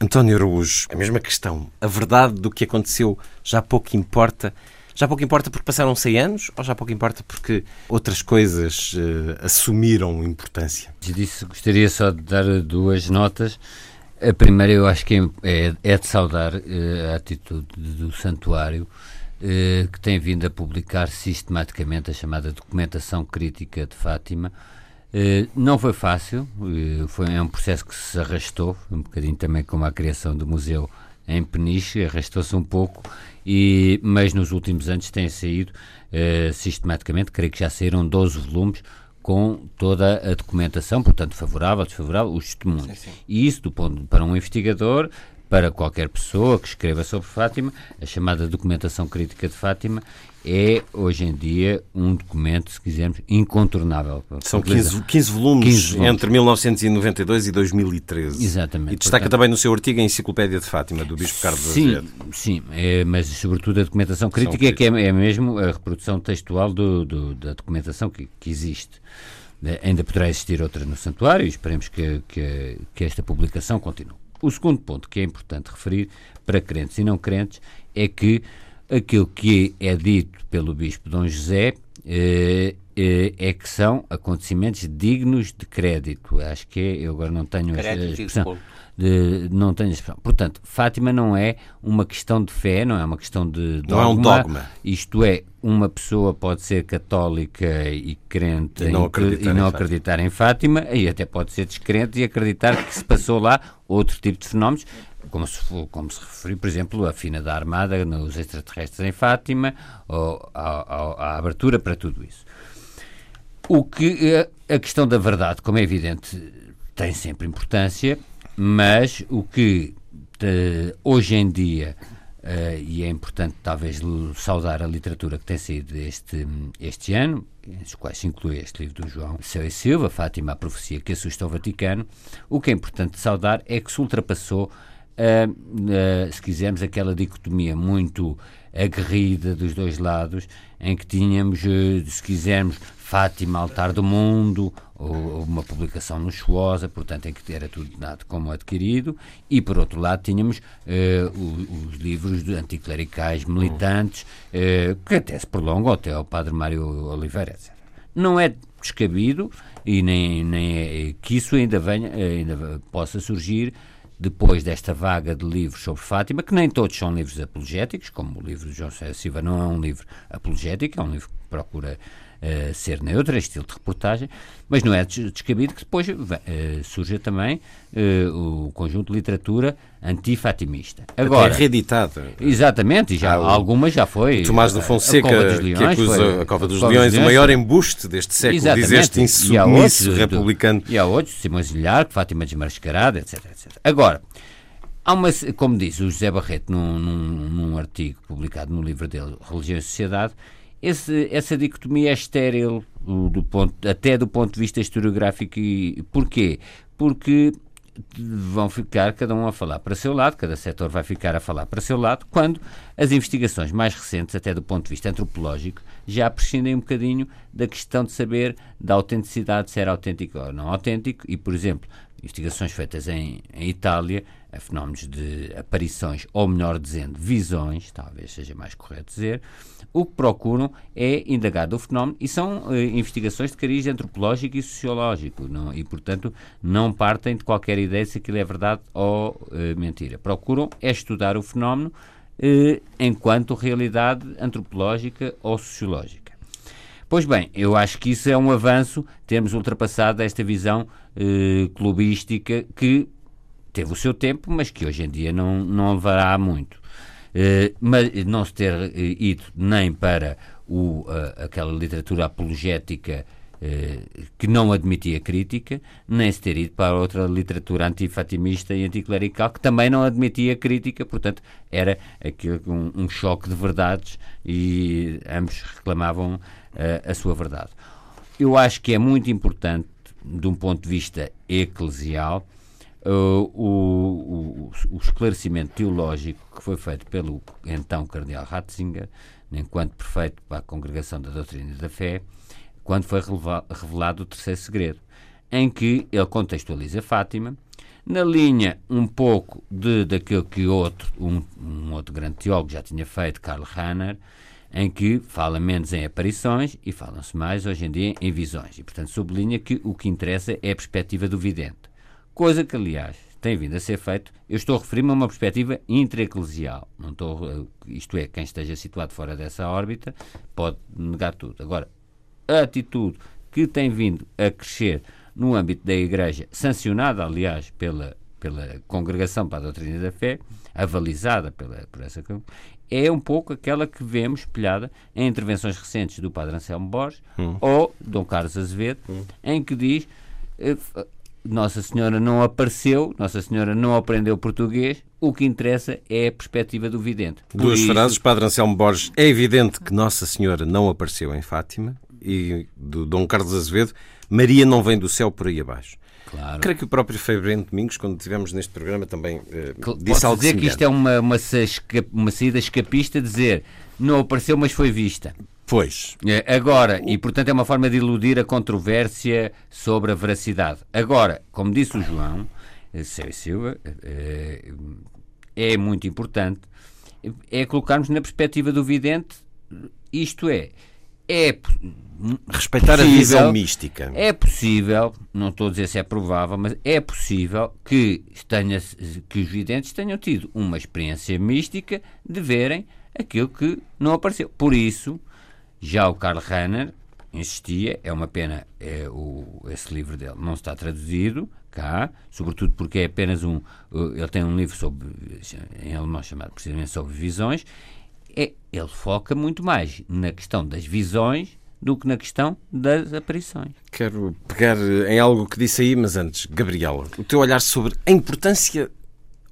António Araújo, a mesma questão. A verdade do que aconteceu já pouco importa. Já pouco importa porque passaram 100 anos ou já pouco importa porque outras coisas uh, assumiram importância? Disse, gostaria só de dar duas notas. A primeira, eu acho que é, é de saudar uh, a atitude do Santuário, uh, que tem vindo a publicar sistematicamente a chamada documentação crítica de Fátima, não foi fácil, uh, foi é um processo que se arrastou, um bocadinho também como a criação do museu em Peniche, arrastou-se um pouco, e, mas nos últimos anos tem saído uh, sistematicamente, creio que já saíram 12 volumes, com toda a documentação, portanto, favorável, desfavorável, os testemunhos. Sim, sim. E isso, do ponto, para um investigador, para qualquer pessoa que escreva sobre Fátima, a chamada documentação crítica de Fátima é, hoje em dia, um documento, se quisermos, incontornável. São 15, 15, volumes 15 volumes entre 1992 e 2013. Exatamente. E destaca portanto, também no seu artigo a Enciclopédia de Fátima, do Bispo Carlos Sim, Azevedo. sim é, mas sobretudo a documentação crítica, que é, é, mesmo a reprodução textual do, do, da documentação que, que existe. Ainda poderá existir outra no santuário e esperemos que, que, que esta publicação continue. O segundo ponto que é importante referir para crentes e não crentes é que aquilo que é dito pelo Bispo Dom José eh, eh, é que são acontecimentos dignos de crédito. Acho que é, eu agora não tenho crédito a expressão. De, não tenho expressão. Portanto, Fátima não é uma questão de fé, não é uma questão de dogma. Não é um dogma. Isto é, uma pessoa pode ser católica e crente e não, em, acreditar, e não em acreditar em Fátima, e até pode ser descrente e acreditar que se passou lá outro tipo de fenómenos como se, como se referiu, por exemplo, a fina da Armada nos extraterrestres em Fátima, ou a, abertura para tudo isso. O que a, eh, a questão da verdade, como é evidente, tem sempre importância, mas o que de, hoje em dia, uh, e é importante talvez saudar a literatura que tem saído este, este ano, os quais se inclui este livro do João Céu e Silva, Fátima, a profecia que assusta o Vaticano, o que é importante saudar é que se ultrapassou uh, se quisermos, aquela dicotomia muito aguerrida dos dois lados, em que tínhamos, uh, se quisermos, Fátima, Altar do Mundo, uma publicação luxuosa, portanto, em que era tudo dado como adquirido, e por outro lado tínhamos os, os, livros de anticlericais militantes, que até se prolongam até ao Padre Mário Oliveira, etc. Não é descabido e nem, nem é, que isso ainda venha, ainda possa surgir depois desta vaga de livros sobre Fátima, que nem todos são livros apologéticos, como o livro de João José Silva não é um livro apologético, é um livro que procura uh, ser neutro, é estilo de reportagem, mas não é descabido que depois uh, surja também uh, o conjunto de literatura antifatimista. Agora, Até reeditada. Exatamente, e já, ah, algumas já foi. Tomás do Fonseca, Leões, que acusa foi, a Cova dos Leões, Leões, o maior embuste deste século, exatamente. diz este insubmisso republicano. E há outros, Simões Ilhar, Fátima Desmascarada, etc, etc. Agora, Há uma, como diz o José Barreto num, num, num, artigo publicado no livro dele, Religião e Sociedade, esse, essa dicotomia é estéril do ponto, até do ponto de vista historiográfico. E, porquê? Porque vão ficar cada um a falar para seu lado, cada setor vai ficar a falar para seu lado, quando as investigações mais recentes, até do ponto de vista antropológico, já prescindem um bocadinho da questão de saber da autenticidade, se era autêntico ou não autêntico, e, por exemplo, investigações feitas em, em Itália a fenómenos de aparições, ou melhor dizendo, visões, talvez seja mais correto dizer, o que procuram é indagar do fenómeno e são eh, investigações de cariz antropológico e sociológico não, e, portanto, não partem de qualquer ideia se aquilo é verdade ou eh, mentira. Procuram é estudar o fenómeno eh, enquanto realidade antropológica ou sociológica. Pois bem, eu acho que isso é um avanço, termos ultrapassado esta visão eh, clubística que teve o seu tempo, mas que hoje em dia não, não levará muito. Uh, mas não se ter uh, ido nem para o, uh, aquela literatura apologética que não admitia crítica, nem se ter ido para outra literatura antifatimista e anticlerical que também não admitia crítica, portanto, era aquilo, um, um choque de verdades e ambos reclamavam a sua verdade. Eu acho que é muito importante, de um ponto de vista eclesial, uh, o, o, o, esclarecimento teológico que foi feito pelo então Cardeal Ratzinger, enquanto prefeito para a Congregação da Doutrina da Fé, quando foi revelado o terceiro segredo, em que ele contextualiza Fátima, na linha um pouco de daquilo que outro, um, um outro grande teólogo já tinha feito, Karl Rahner, em que fala menos em aparições e falam-se mais hoje em dia em visões. E, portanto, sublinha que o que interessa é a perspectiva do vidente. Coisa que, aliás, tem vindo a ser feito. Eu estou a referir-me a uma perspectiva intraeclesial. Não estou, isto é, quem esteja situado fora dessa órbita pode negar tudo. Agora, a atitude que tem vindo a crescer no âmbito da Igreja, sancionada, aliás, pela, pela Congregação para a Doutrina da Fé, avalizada pela, por essa é um pouco aquela que vemos espelhada em intervenções recentes do Padre Anselmo Borges hum. ou Dom Carlos Azevedo, hum. em que diz eh, Nossa Senhora não apareceu, Nossa Senhora não aprendeu português, o que interessa é a perspectiva do vidente. Por Duas isso... frases, Padre Anselmo Borges, é evidente que Nossa Senhora não apareceu em Fátima, e do Dom Carlos Azevedo, Maria não vem do céu por aí abaixo. Claro. Creio que o próprio Febrento Domingos, quando estivemos neste programa, também uh, disse algo dizer semelhante. que isto é uma, uma, uma saída escapista, dizer não apareceu, mas foi vista. Pois. É, agora, e portanto é uma forma de iludir a controvérsia sobre a veracidade. Agora, como disse o João, eh, Sérgio Silva, eh, é muito importante, é colocarmos na perspectiva do vidente, isto é, é Respeitar possível, a visão mística. É possível, não estou a dizer se é provável, mas é possível que, tenha, que os videntes tenham tido uma experiência mística de verem aquilo que não apareceu. Por isso, já o Karl Rahner insistia, é uma pena é, o, esse livro dele não está traduzido cá, sobretudo porque é apenas um. Ele tem um livro sobre, em alemão chamado precisamente sobre visões. É, ele foca muito mais na questão das visões do que na questão das aparições. Quero pegar em algo que disse aí, mas antes, Gabriela, o teu olhar sobre a importância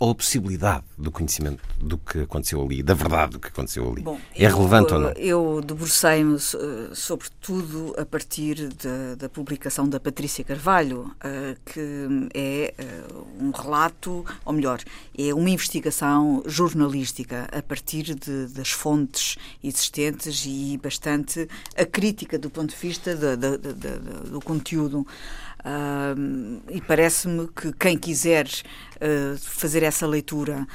ou a possibilidade do conhecimento do que aconteceu ali, da verdade do que aconteceu ali? Bom, é eu, relevante ou não? Eu debrucei-me eh, sobretudo a partir de, da publicação da Patrícia Carvalho, uh, que é uh, um relato, ou melhor, é uma investigação jornalística a partir de, das fontes existentes e bastante a crítica do ponto de vista de, do conteúdo. Uh, e parece-me que quem quiser uh, fazer essa leitura,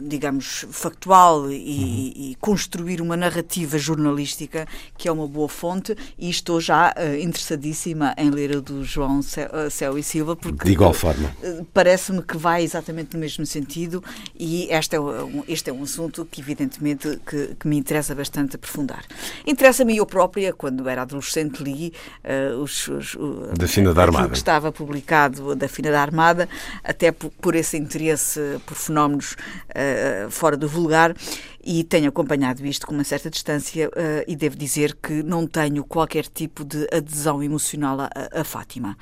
digamos, factual e, uhum. e, construir uma narrativa jornalística, que é uma boa fonte, e estou já uh, interessadíssima em ler a do João Céu e Silva, porque de igual forma parece-me que vai exatamente no mesmo sentido, e este é um, este é um assunto que, evidentemente, que, que me interessa bastante aprofundar. Interessa-me eu própria, quando era adolescente, li os, os, da Fina da Armada. que estava publicado da Fina da Armada, até por, por esse interesse por fenómenos uh, fora do vulgar e tenho acompanhado isto com uma certa distância uh, e devo dizer que não tenho qualquer tipo de adesão emocional a, a Fátima.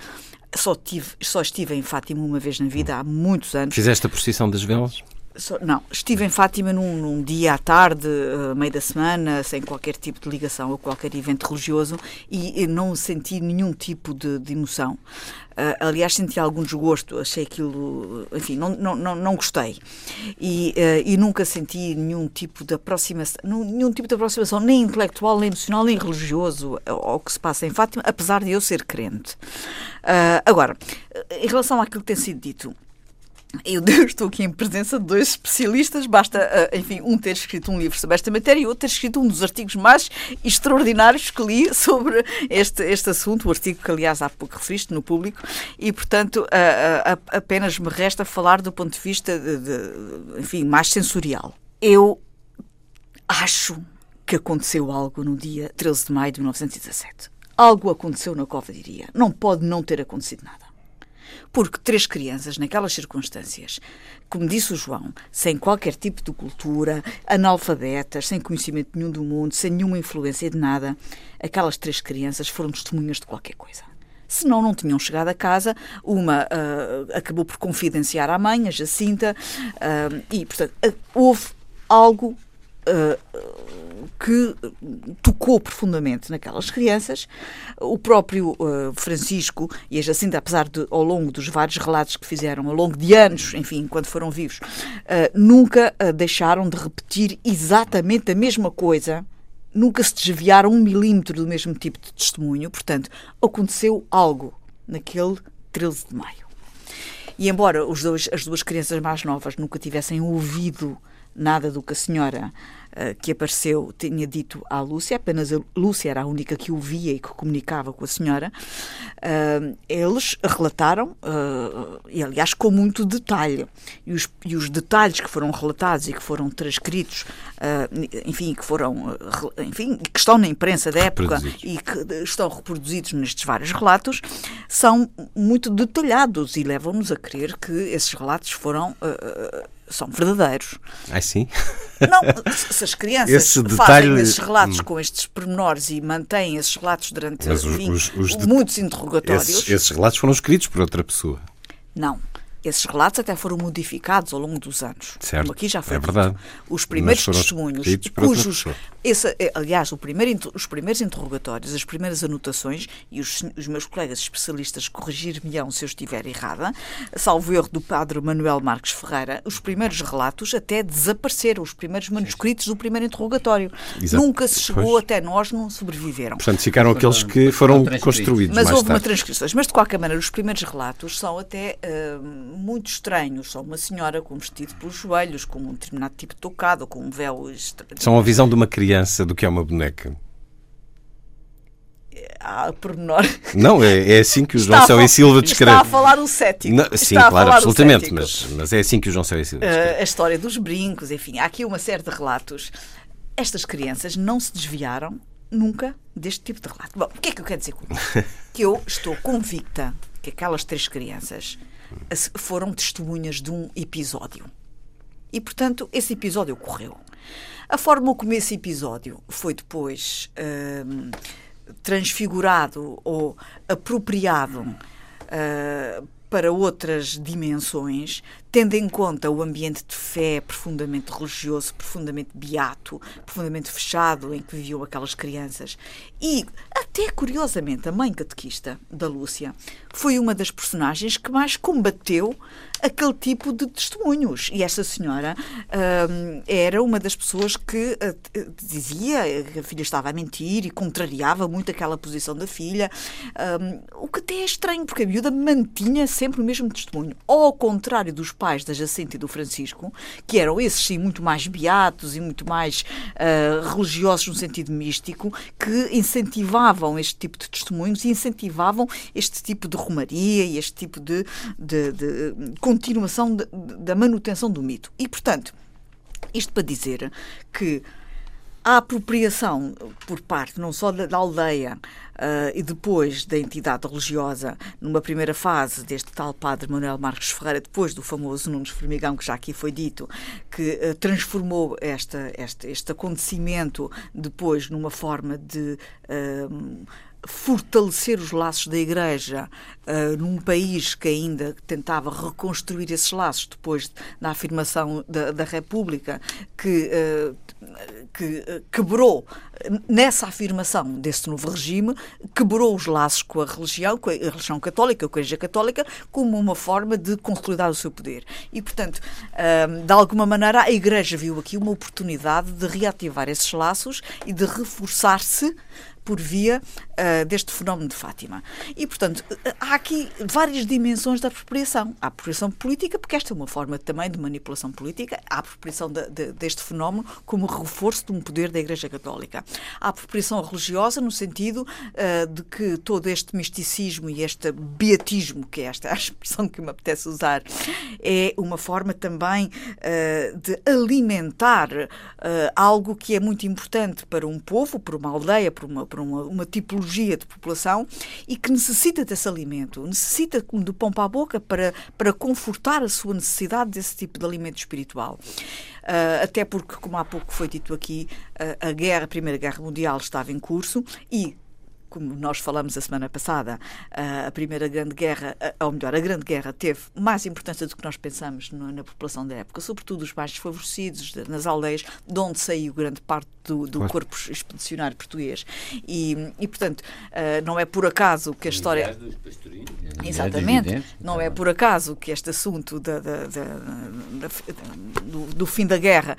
Só, tive, só estive em Fátima uma vez na vida, há muitos anos. Fizeste a procissão das velas? Não, estive em Fátima num, num dia à tarde, uh, meio da semana, sem qualquer tipo de ligação a qualquer evento religioso e, e não senti nenhum tipo de, de emoção. Uh, aliás, senti algum desgosto, achei aquilo, enfim, não, não, não, não gostei. E, uh, e nunca senti nenhum tipo de aproximação, nenhum tipo de aproximação, nem intelectual, nem emocional, nem religioso ao que se passa em Fátima, apesar de eu ser crente. agora, em relação àquilo que tem sido dito, eu estou aqui em presença de dois especialistas, basta, eh, enfim, um ter escrito um livro sobre esta matéria e outro ter escrito um dos artigos mais extraordinários que li sobre este, este assunto, o artigo que, aliás, há pouco referiste no público, e, portanto, apenas me resta falar do ponto de vista, de, de, enfim, mais sensorial. Eu acho que aconteceu algo no dia 13 de maio de 1917. Algo aconteceu na Cova, diria. Não pode não ter acontecido nada. Porque três crianças, naquelas circunstâncias, como disse o João, sem qualquer tipo de cultura, analfabetas, sem conhecimento nenhum do mundo, sem nenhuma influência de nada, aquelas três crianças foram testemunhas de qualquer coisa senão não tinham chegado a casa. Uma uh, acabou por confidenciar à mãe, a Jacinta, uh, e, portanto, uh, houve algo que tocou profundamente naquelas crianças. O próprio uh, Francisco e a Jacinta, apesar de, ao longo dos vários relatos que fizeram, ao longo de anos, enfim, enquanto foram vivos, uh, nunca uh, deixaram de repetir exatamente a mesma coisa. Nunca se desviaram um milímetro do mesmo tipo de testemunho. Portanto, aconteceu algo naquele 13 de maio. E embora dois, as duas crianças mais novas nunca tivessem ouvido nada do que a senhora que apareceu tinha dito à Lúcia, apenas a Lúcia era a única que o via e que comunicava com a senhora, uh, eles relataram, uh, e aliás com muito detalhe, e os, e os, detalhes que foram relatados e que foram transcritos, enfim, que foram, enfim, que estão na imprensa da época e que estão reproduzidos nestes vários relatos, são muito detalhados e levam-nos a crer que esses relatos foram são verdadeiros. Ah, sim? Não, se as crianças Esse detalhe... fazem esses relatos hum. com estes pormenores e mantêm esses relatos durante enfim, os, os, muitos interrogatórios. Esses, esses relatos foram escritos por outra pessoa. Não. Esses relatos até foram modificados ao longo dos anos. Certo. Como aqui já foi é verdade. Os primeiros testemunhos, cujos, esse, é, aliás, primeiro, os primeiros interrogatórios, as primeiras anotações, e os, os meus colegas especialistas corrigir-me-ão se eu estiver errada, salvo erro do padre Manuel Marques Ferreira, os primeiros relatos até desapareceram, os primeiros manuscritos do primeiro interrogatório. Exato. Nunca se chegou pois. até nós, não sobreviveram. Portanto, ficaram aqueles que foram construídos Mas houve tarde. uma transcrição. Mas, de qualquer maneira, os primeiros relatos são até uh, muito estranhos. São uma senhora com um vestido pelos joelhos, com um determinado tipo de tocado, com um véu... São a visão de uma criança do que é uma boneca? Ah, pormenor. Não, é, é assim que o João Céu e Silva descreve. Está a falar o cético. Não, sim, claro, absolutamente, mas, mas é assim que o João Céu e Silva descreve. Uh, a história dos brincos, enfim, há aqui uma série de relatos. Estas crianças não se desviaram nunca deste tipo de relato. Bom, o que é que eu quero dizer com isso? que eu estou convicta que aquelas três crianças foram testemunhas de um episódio. E, portanto, esse episódio ocorreu. A forma como esse episódio foi depois uh, transfigurado ou apropriado uh, para outras dimensões, tendo em conta o ambiente de fé profundamente religioso, profundamente beato, profundamente fechado em que viviam aquelas crianças. E, até curiosamente, a mãe catequista da Lúcia foi uma das personagens que mais combateu aquele tipo de testemunhos. E essa senhora hum, era uma das pessoas que uh, dizia que a filha estava a mentir e contrariava muito aquela posição da filha, um, o que até é estranho, porque a miúda mantinha sempre o mesmo testemunho. Ao contrário dos pais da Jacinta e do Francisco, que eram esses sim muito mais beatos e muito mais uh, religiosos no sentido místico, que incentivavam este tipo de testemunhos e incentivavam este tipo de romaria e este tipo de, de, de continuação da manutenção do mito. E, portanto, isto para dizer que a apropriação por parte não só da, aldeia uh, e depois da entidade religiosa, numa primeira fase deste tal padre Manuel Marques Ferreira, depois do famoso Nunes Formigão, que já aqui foi dito, que uh, transformou esta, este, este acontecimento depois numa forma de. Uh, fortalecer os laços da Igreja uh, num país que ainda tentava reconstruir esses laços depois da afirmação da, da República, que, uh, que uh, quebrou nessa afirmação desse novo regime, quebrou os laços com a religião, com a religião católica, com a Igreja Católica, como uma forma de consolidar o seu poder. E, portanto, de alguma maneira, a Igreja viu aqui uma oportunidade de reativar esses laços e de reforçar-se por via uh, deste fenómeno de Fátima. E, portanto, há aqui várias dimensões da apropriação. A apropriação política, porque esta é uma forma também de manipulação política, a apropriação de, de, deste fenómeno como reforço de um poder da Igreja Católica. A apropriação religiosa, no sentido uh, de que todo este misticismo e este beatismo, que é esta a expressão que me apetece usar, é uma forma também uh, de alimentar algo que é muito importante para um povo, para uma aldeia, para uma, para uma, uma tipologia de população e que necessita desse alimento, necessita do pão para a boca para, para confortar a sua necessidade desse tipo de alimento espiritual. Uh, até porque, como há pouco foi dito aqui, uh, a guerra, a Primeira Guerra Mundial estava em curso e como nós falamos a semana passada, a Primeira Grande Guerra, ou melhor, a Grande Guerra teve mais importância do que nós pensamos na população da época, sobretudo os mais desfavorecidos, nas aldeias, de onde saiu grande parte do, do claro. corpo expedicionário português. E, e, portanto, não é por acaso que a história. Exatamente. Não é por acaso que este assunto da, da, da, do, do, fim da guerra,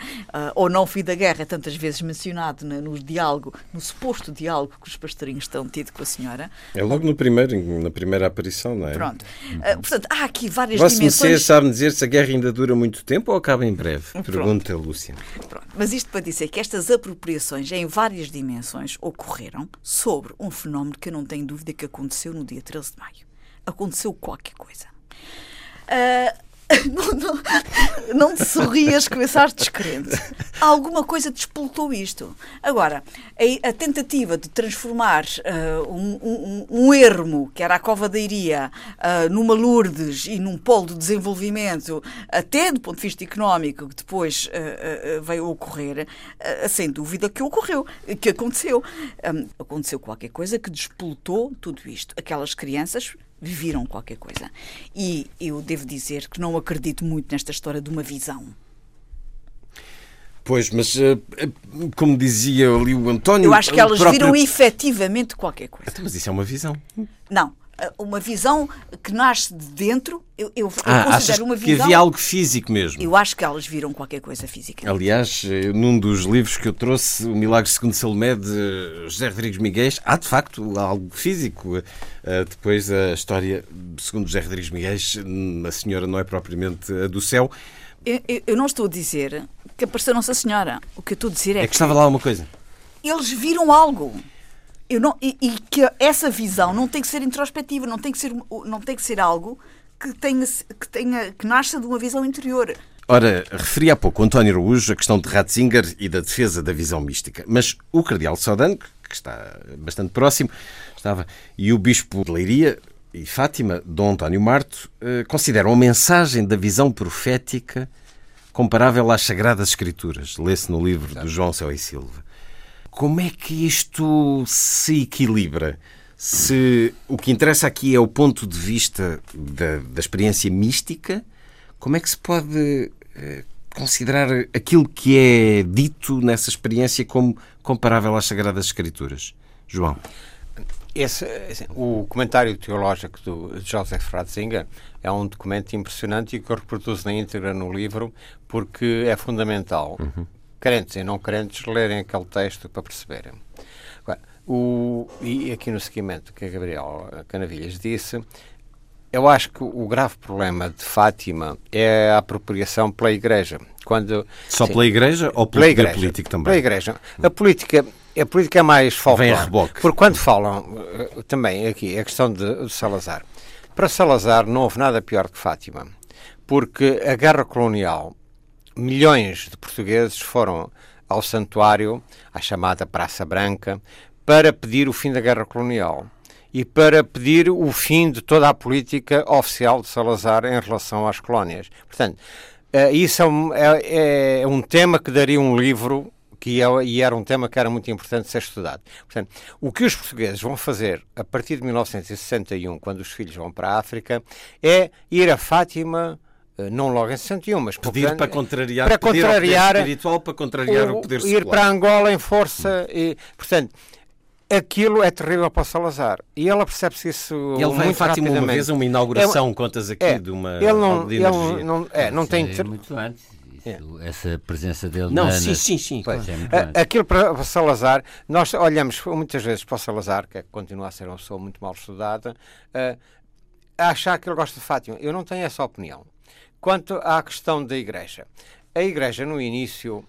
ou não fim da guerra, tantas vezes mencionado no, no, diálogo, no suposto diálogo que os pastorinhos estão tido com a senhora. É logo no primeiro, na primeira aparição, não é? Pronto. Uh, portanto, há aqui várias Vosso dimensões... Você sabe dizer se a guerra ainda dura muito tempo ou acaba em breve? Pergunta Lúcia. Pronto. Mas isto para dizer que estas apropriações em várias dimensões ocorreram sobre um fenómeno que eu não tenho dúvida que aconteceu no dia 13 de maio. Aconteceu qualquer coisa. Uh, não, não, não te sorrias, começaste descrente. Alguma coisa despoltou isto. Agora, a, a tentativa de transformar uh, um, um, um, ermo, que era a Cova da Iria, uh, numa Lourdes e num polo de desenvolvimento, até do ponto de vista económico, que depois uh, veio a ocorrer, sem dúvida que ocorreu, que aconteceu. Um, aconteceu qualquer coisa que despoltou tudo isto. Aquelas crianças viram qualquer coisa. E eu devo dizer que não acredito muito nesta história de uma visão. Pois, mas eh, eh, como dizia ali o António. Eu acho que elas próprio... viram efetivamente qualquer coisa. Então, mas isso é uma visão. Não, uma visão que nasce de dentro. Eu, eu, ah, eu considero uma visão. Que havia algo físico mesmo. Eu acho que elas viram qualquer coisa física. Aliás, eh, num dos livros que eu trouxe, O Milagre segundo Salomé, de José Rodrigues Miguel, há de facto algo físico. Eh, depois a história, segundo José Rodrigues Miguel, a senhora não é propriamente a do céu. Eu, eu não estou a dizer que apareceu Nossa Senhora. O que eu estou a dizer é, é que, que estava lá alguma coisa. Eles viram algo eu não, e, e, que essa visão não tem que ser introspectiva, não tem que ser, não tem que ser algo que tenha, que tenha que nasça de uma visão interior. Ora, referi há pouco o António Araújo a questão de Ratzinger e da defesa da visão mística, mas o cardeal Sodano, que está bastante próximo, estava, e o bispo de Leiria e Fátima, Dom António Marto, eh, consideram a mensagem da visão profética comparável às Sagradas Escrituras. Lê-se no livro de João Céu e Silva. Como é que isto se equilibra? Se o que interessa aqui é o ponto de vista da, da experiência mística, como é que se pode eh, considerar aquilo que é dito nessa experiência como comparável às Sagradas Escrituras? João. Esse, assim, o comentário teológico do Joseph Ratzinger é um documento impressionante e que eu reproduzo na íntegra no livro porque é fundamental. Uhum crentes e não crentes lerem aquele texto para perceberem. Agora, o, e aqui no seguimento que a Gabriel Canavilhas disse, eu acho que o grave problema de Fátima é a apropriação pela Igreja. Quando, Só sim, pela Igreja ou pela igreja, política também? Pela Igreja. A política, a política é mais folclore. Vem a reboque. Porque quando falam, eh, também aqui, a questão de, de Salazar. Para Salazar não houve nada pior que Fátima. Porque a guerra colonial milhões de portugueses foram ao santuário, à chamada Praça Branca, para pedir o fim da guerra colonial e para pedir o fim de toda a política oficial de Salazar em relação às colónias. Portanto, uh, isso é um, é, é um, tema que daria um livro que é, e era um tema que era muito importante ser estudado. Portanto, o que os portugueses vão fazer a partir de 1961, quando os filhos vão para a África, é ir a Fátima eh, não logo em 61, mas pedir para contrariar, para contrariar espiritual para contrariar o, o poder secular. Ir para Angola em força, e, portanto, aquilo é terrível para o Salazar. E ela percebe-se isso ele muito vai Fátima uma vez uma inauguração, é, contas aqui, é, de uma ele não, de ele não, é, não tem... É muito antes. Isso, é. Essa presença dele não, na, sim, sim, sim. Pois, é aquilo para Salazar, nós olhamos muitas vezes para o Salazar, que continua a ser uma pessoa muito mal estudada, uh, a achar que ele gosta de Fátima. Eu não tenho essa opinião. Quanto à questão da Igreja, a Igreja no início,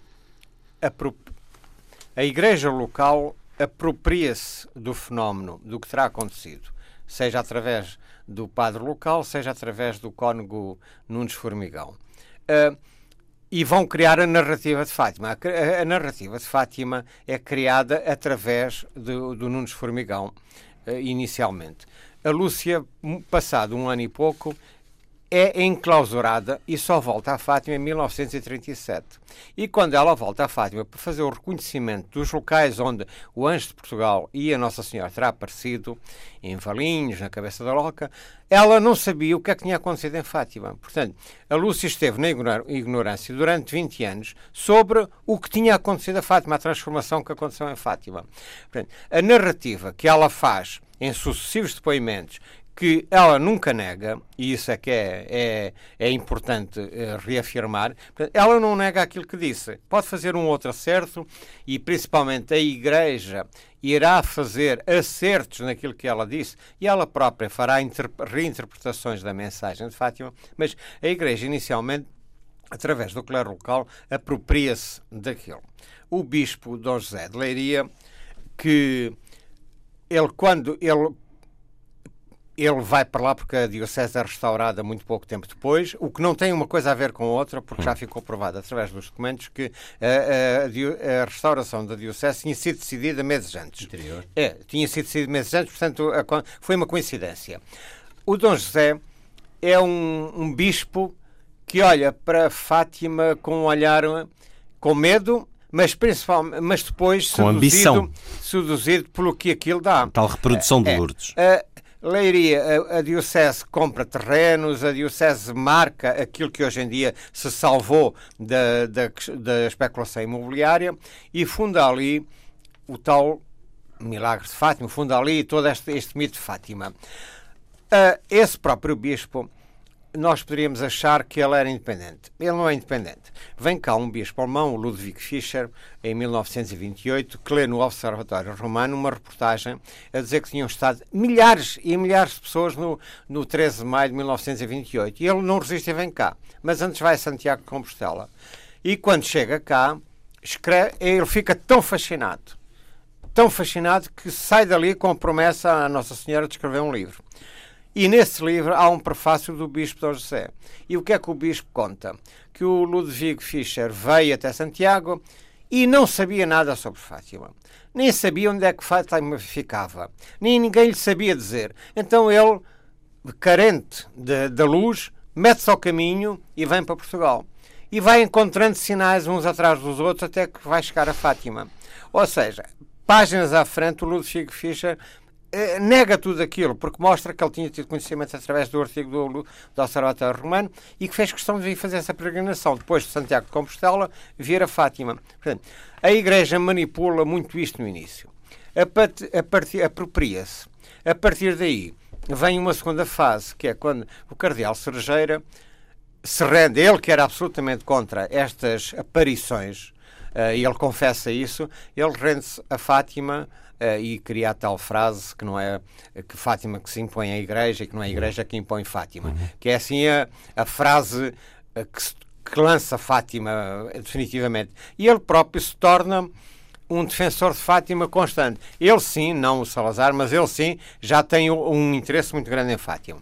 a Igreja local apropria-se do fenómeno, do que terá acontecido, seja através do padre local, seja através do cônego Nunes Formigão. Uh, e vão criar a narrativa de Fátima. A, narrativa de Fátima é criada através do, do Nunes Formigão, uh, inicialmente. A Lúcia, passado um ano e pouco, é enclausurada e só volta a Fátima em 1937. E quando ela volta a Fátima para fazer o reconhecimento dos locais onde o Anjo de Portugal e a Nossa Senhora terá aparecido, em Valinhos, na Cabeça da Loca, ela não sabia o que é que tinha acontecido em Fátima. Portanto, a Lúcia esteve na ignorância durante 20 anos sobre o que tinha acontecido a Fátima, a transformação que aconteceu em Fátima. Portanto, a narrativa que ela faz em sucessivos depoimentos que ela nunca nega, e isso é que é, é, é importante é, reafirmar, ela não nega aquilo que disse. Pode fazer um outro acerto e, principalmente, a Igreja irá fazer acertos naquilo que ela disse e ela própria fará reinterpretações da mensagem de Fátima, mas a Igreja, inicialmente, através do clero local, apropria-se daquilo. O bispo Dom José de Leiria, que ele, quando ele ele vai para lá porque a Diocese é restaurada muito pouco tempo depois, o que não tem uma coisa a ver com a outra, porque já ficou provado através dos documentos que a, a, a restauração da Diocese tinha sido decidida meses antes. Interior. É, tinha sido decidida meses antes, portanto a, foi uma coincidência. O Dom José é um, um bispo que olha para Fátima com um olhar com medo, mas principalmente, mas depois com seduzido, ambição. seduzido pelo que aquilo dá. Tal reprodução de é, Lourdes. É, Leiria, a, a, Diocese compra terrenos, a Diocese marca aquilo que hoje em dia se salvou da, da, da especulação imobiliária e funda ali o tal milagre de Fátima, funda ali todo este, este mito de Fátima. Uh, esse próprio bispo nós poderíamos achar que ele era independente. Ele não é independente. Vem cá um bispo alemão, Ludwig Fischer, em 1928, que lê no Observatório Romano uma reportagem a dizer que tinham estado milhares e milhares de pessoas no, no 13 de maio de 1928. E ele não resiste e vem cá. Mas antes vai a Santiago de Compostela. E quando chega cá, escreve, ele fica tão fascinado, tão fascinado, que sai dali com a promessa à Nossa Senhora de escrever um livro. E nesse livro há um prefácio do Bispo Dom José. E o que é que o Bispo conta? Que o Ludwig Fischer veio até Santiago e não sabia nada sobre Fátima. Nem sabia onde é que Fátima ficava. Nem ninguém lhe sabia dizer. Então ele, carente da luz, mete-se ao caminho e vem para Portugal. E vai encontrando sinais uns atrás dos outros até que vai chegar a Fátima. Ou seja, páginas à frente, o Ludwig Fischer nega tudo aquilo, porque mostra que ele tinha tido conhecimento através do artigo do, do Observatório Romano e que fez questão de vir fazer essa peregrinação. Depois de Santiago de Compostela, vir a Fátima. Portanto, a Igreja manipula muito isto no início. Apropria-se. A partir daí, vem uma segunda fase, que é quando o Cardeal Cerejeira se rende, ele que era absolutamente contra estas aparições, uh, e ele confessa isso, ele rende-se a Fátima e cria a tal frase que não é que Fátima que se impõe à Igreja e que não é a Igreja que impõe Fátima, uhum. que é assim a, a frase uh, que, se, que lança Fátima definitivamente. E ele próprio se torna um defensor de Fátima constante. Ele sim, não o Salazar, mas ele sim já tem um interesse muito grande em Fátima.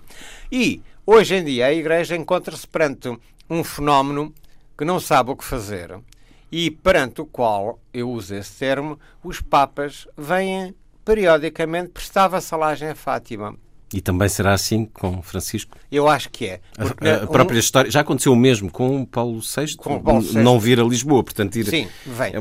E hoje em dia a Igreja encontra-se perante um fenómeno que não sabe o que fazer e perante o qual, eu uso esse termo, os Papas vêm periodicamente prestar vassalagem a Fátima. E também será assim com Francisco? Eu acho que é. A, a, própria um... história. Já aconteceu o mesmo com Paulo VI? Com Paulo VI. Não vir a Lisboa, portanto, ir. Sim, vem. É,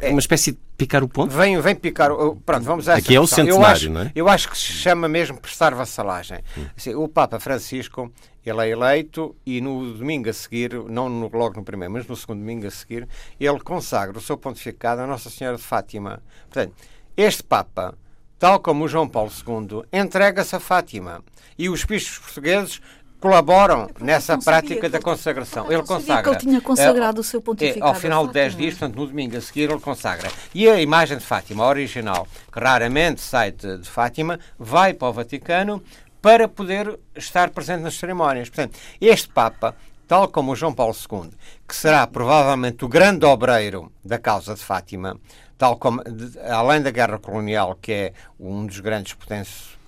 é uma espécie de picar o ponto? Vem, vem picar o. Pronto, vamos a Aqui é o centenário, eu acho, não é? Eu acho que se chama mesmo prestar vassalagem. Hum. Assim, o Papa Francisco ele é eleito e no domingo a seguir, não no, logo no primeiro, mas no segundo domingo a seguir, ele consagra o seu pontificado a Nossa Senhora de Fátima. Portanto, este Papa, tal como o João Paulo II, entrega-se a Fátima. E os bispos portugueses colaboram nessa prática da consagração. Ele consagra. que ele tinha consagrado é, o seu pontificado. É, ao final de 10 dias, portanto, no domingo a seguir, ele consagra. E a imagem de Fátima, a original, que raramente sai de, de Fátima, vai para o Vaticano, para poder estar presente nas cerimónias. Portanto, este Papa, tal como o João Paulo II, que será provavelmente o grande obreiro da causa de Fátima, tal como, além da guerra colonial, que é um dos grandes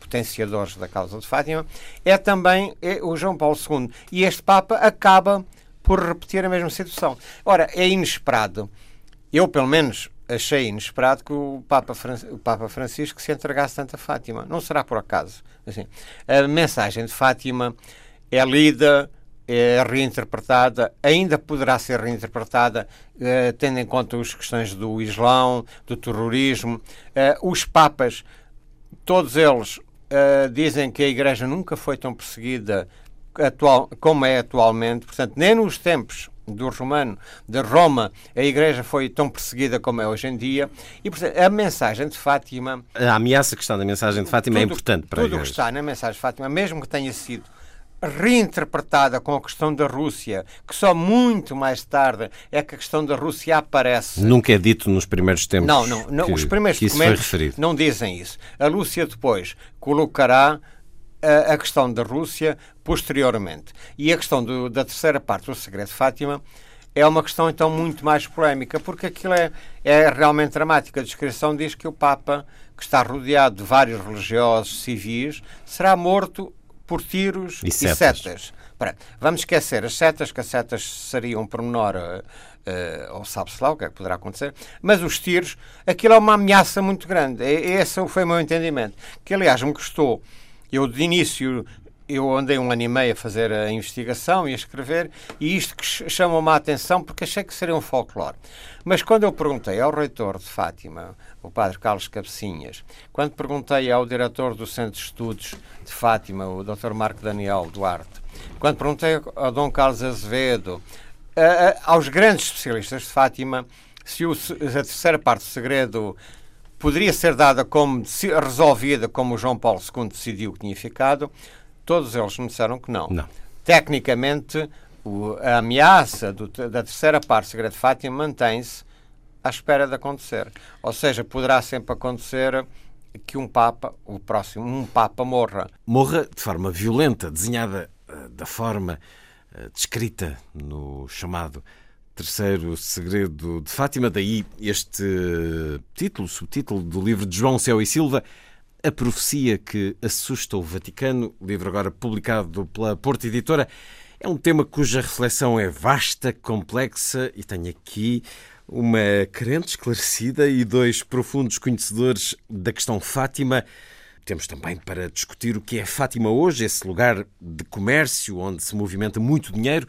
potenciadores da causa de Fátima, é também é o João Paulo II. E este Papa acaba por repetir a mesma situação. Ora, é inesperado. Eu, pelo menos, achei inesperado que o Papa, o Papa Francisco se entregasse tanto a Fátima. Não será por acaso. Assim, a mensagem de Fátima é lida, é reinterpretada, ainda poderá ser reinterpretada, eh, tendo em conta as questões do Islão, do terrorismo. Eh, os Papas, todos eles eh, dizem que a Igreja nunca foi tão perseguida atual, como é atualmente, portanto, nem nos tempos do romano de Roma, a Igreja foi tão perseguida como é hoje em dia. E, portanto, a mensagem de Fátima. A ameaça que está na mensagem de Fátima é tudo, é importante para Tudo o que está na mensagem de Fátima, mesmo que tenha sido reinterpretada com a questão da Rússia, que só muito mais tarde é que a questão da Rússia aparece. Nunca é dito nos primeiros tempos. Não, não, não que, os primeiros documentos não dizem isso. A Lúcia depois colocará a, a, questão da Rússia posteriormente. E a questão do, da terceira parte do Segredo de Fátima é uma questão então muito mais polémica, porque aquilo é, é realmente dramático. A descrição diz que o Papa, que está rodeado de vários religiosos civis, será morto por tiros e setas. E setas. vamos esquecer as setas, que as setas seriam um pormenor, uh, uh, ou sabe-se lá o que é que poderá acontecer, mas os tiros, aquilo é uma ameaça muito grande. Esse foi o meu entendimento. Que, aliás, me custou. Eu, de início, eu andei um ano e meio a fazer a investigação e a escrever, e isto que chamou-me a atenção porque achei que seria um folclore. Mas quando eu perguntei ao reitor de Fátima, o padre Carlos Cabecinhas, quando perguntei ao diretor do Centro de Estudos de Fátima, o Dr. Marco Daniel Duarte, quando perguntei ao Dom Carlos Azevedo, a, a, aos grandes especialistas de Fátima, se o, a terceira parte do segredo poderia ser dada como resolvida como o João Paulo II decidiu que tinha ficado, Todos eles me disseram que não. não. Tecnicamente, o, a ameaça do, da terceira parte do segredo de Fátima mantém-se à espera de acontecer. Ou seja, poderá sempre acontecer que um Papa, o próximo, um Papa morra. Morra de forma violenta, desenhada uh, da forma uh, descrita no chamado Terceiro Segredo de Fátima. Daí este uh, título, subtítulo do livro de João Céu e Silva, a Profecia que Assusta o Vaticano, livro agora publicado pela Porta Editora, é um tema cuja reflexão é vasta, complexa e tem aqui uma crente esclarecida e dois profundos conhecedores da questão Fátima. Temos também para discutir o que é Fátima hoje, esse lugar de comércio onde se movimenta muito dinheiro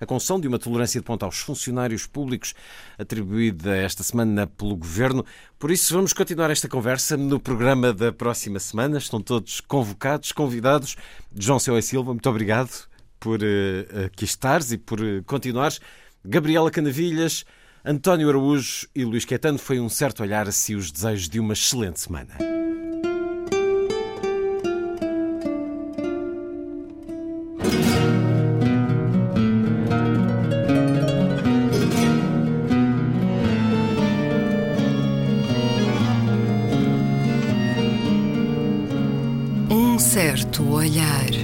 a concessão de uma tolerância de ponta aos funcionários públicos atribuída esta semana pelo Governo. Por isso, vamos continuar esta conversa no programa da próxima semana. Estão todos convocados, convidados. João Céu Silva, muito obrigado por uh, aqui estares e por uh, continuares. Gabriela Canavilhas, António Araújo e Luís Quetano. Foi um certo olhar a si os desejos de uma excelente semana. Certo olhar.